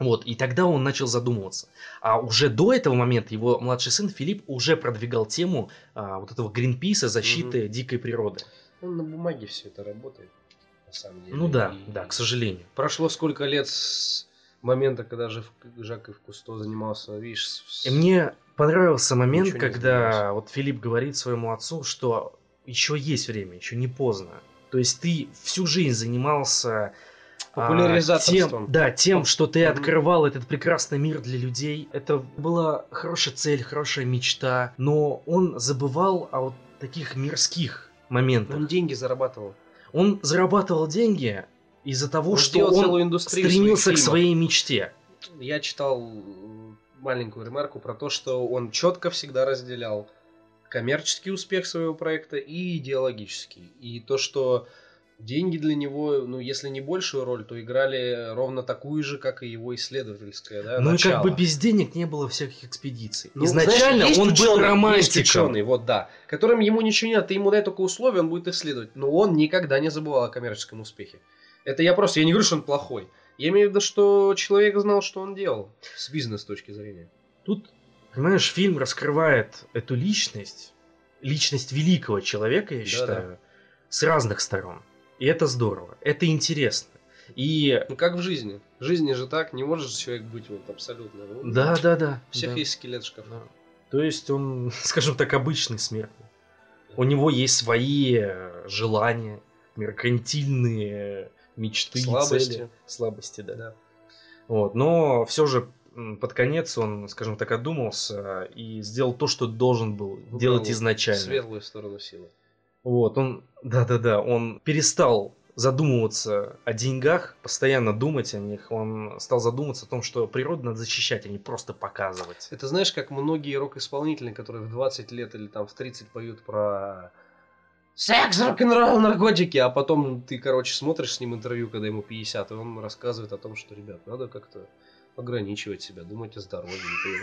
Вот, и тогда он начал задумываться. А уже до этого момента его младший сын Филипп уже продвигал тему а, вот этого Гринписа, защиты дикой природы. Ну, на бумаге все это работает, на самом деле. Ну да, И да, к сожалению. Прошло сколько лет с момента, когда Жив- Жак Ив Кусто занимался, видишь, с- И мне понравился момент, Ничего когда вот Филипп говорит своему отцу, что еще есть время, еще не поздно. То есть ты всю жизнь занимался а, Популяризаторством. тем, да, тем, что ты открывал этот прекрасный мир для людей. Это была хорошая цель, хорошая мечта, но он забывал о вот таких мирских моментах. Он деньги зарабатывал. Он зарабатывал деньги из-за того, Он что он стремился к своей мечте. Я читал маленькую ремарку про то, что он четко всегда разделял коммерческий успех своего проекта и идеологический. И то, что деньги для него, ну, если не большую роль, то играли ровно такую же, как и его исследовательская, да, Ну и как начало. бы без денег не было всяких экспедиций. Ну, Изначально знаешь, он был ученый, Есть романтиком. ученый, вот да, которым ему ничего не надо, ты ему дай только условия, он будет исследовать. Но он никогда не забывал о коммерческом успехе. Это я просто, я не говорю, что он плохой. Я имею в виду, что человек знал, что он делал с бизнес точки зрения. Тут, понимаешь, фильм раскрывает эту личность, личность великого человека, я Да-да. считаю, с разных сторон. И это здорово, это интересно. И Ну как в жизни. В жизни же так, не может же человек быть вот абсолютно. ну, да, да, да. У всех да, есть скелет в шкафу. да. То есть он, скажем так, обычный смертный. У него есть свои э, желания, меркантильные мечты, Слабости. цели. слабости, да. Да. Вот, но все же под конец он, скажем так, одумался и сделал то, что должен был Выбрал делать изначально. Светлую сторону силы. Вот, он, да-да-да, он перестал задумываться о деньгах, постоянно думать о них. Он стал задумываться о том, что природу надо защищать, а не просто показывать. Это знаешь, как многие рок-исполнители, которые в 20 лет или там в 30 поют про секс, рок-н-ролл, наркотики, а потом ты, короче, смотришь с ним интервью, когда ему 50, и он рассказывает о том, что, ребят, надо как-то ограничивать себя, думать о здоровье.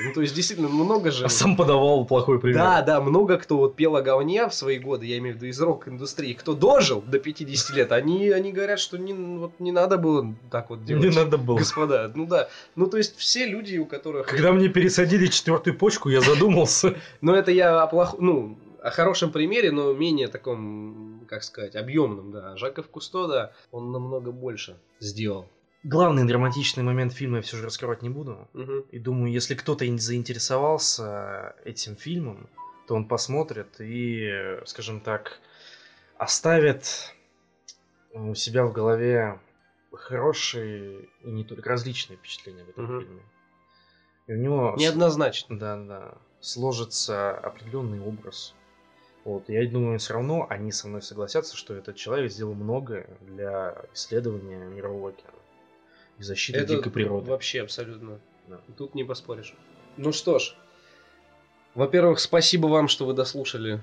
Ну, то есть, действительно, много же... А сам подавал плохой пример. Да, да, много кто вот пел о говне в свои годы, я имею в виду из рок-индустрии, кто дожил до 50 лет, они, они говорят, что не, вот, не надо было так вот делать. Не надо было. Господа, ну да. Ну, то есть, все люди, у которых... Когда мне пересадили четвертую почку, я задумался. Но это я о плох... ну, о хорошем примере, но менее таком, как сказать, объемном, да. Жаков Кусто, да, он намного больше сделал. Главный драматичный момент фильма я все же раскрывать не буду. Мгм. И думаю, если кто-то заинтересовался этим фильмом, то он посмотрит и, скажем так, оставит у себя в голове хорошие и не только различные впечатления в этом Мгм. фильме. И у него Неоднозначно. да, да, сложится определенный образ. Вот, я думаю, все равно они со мной согласятся, что этот человек сделал многое для исследования мирового океана и защиты Это дикой природы. вообще абсолютно. Да. Тут не поспоришь. Ну что ж. Во-первых, спасибо вам, что вы дослушали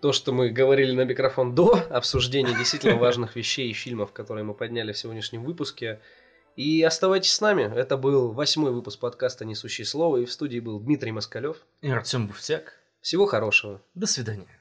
то, что мы говорили на микрофон до обсуждения действительно важных вещей и фильмов, которые мы подняли в сегодняшнем выпуске. И оставайтесь с нами. Это был восьмой выпуск подкаста «Несущие слово». И в студии был Дмитрий Москалев. И Артем Буфтяк. Всего хорошего. До свидания.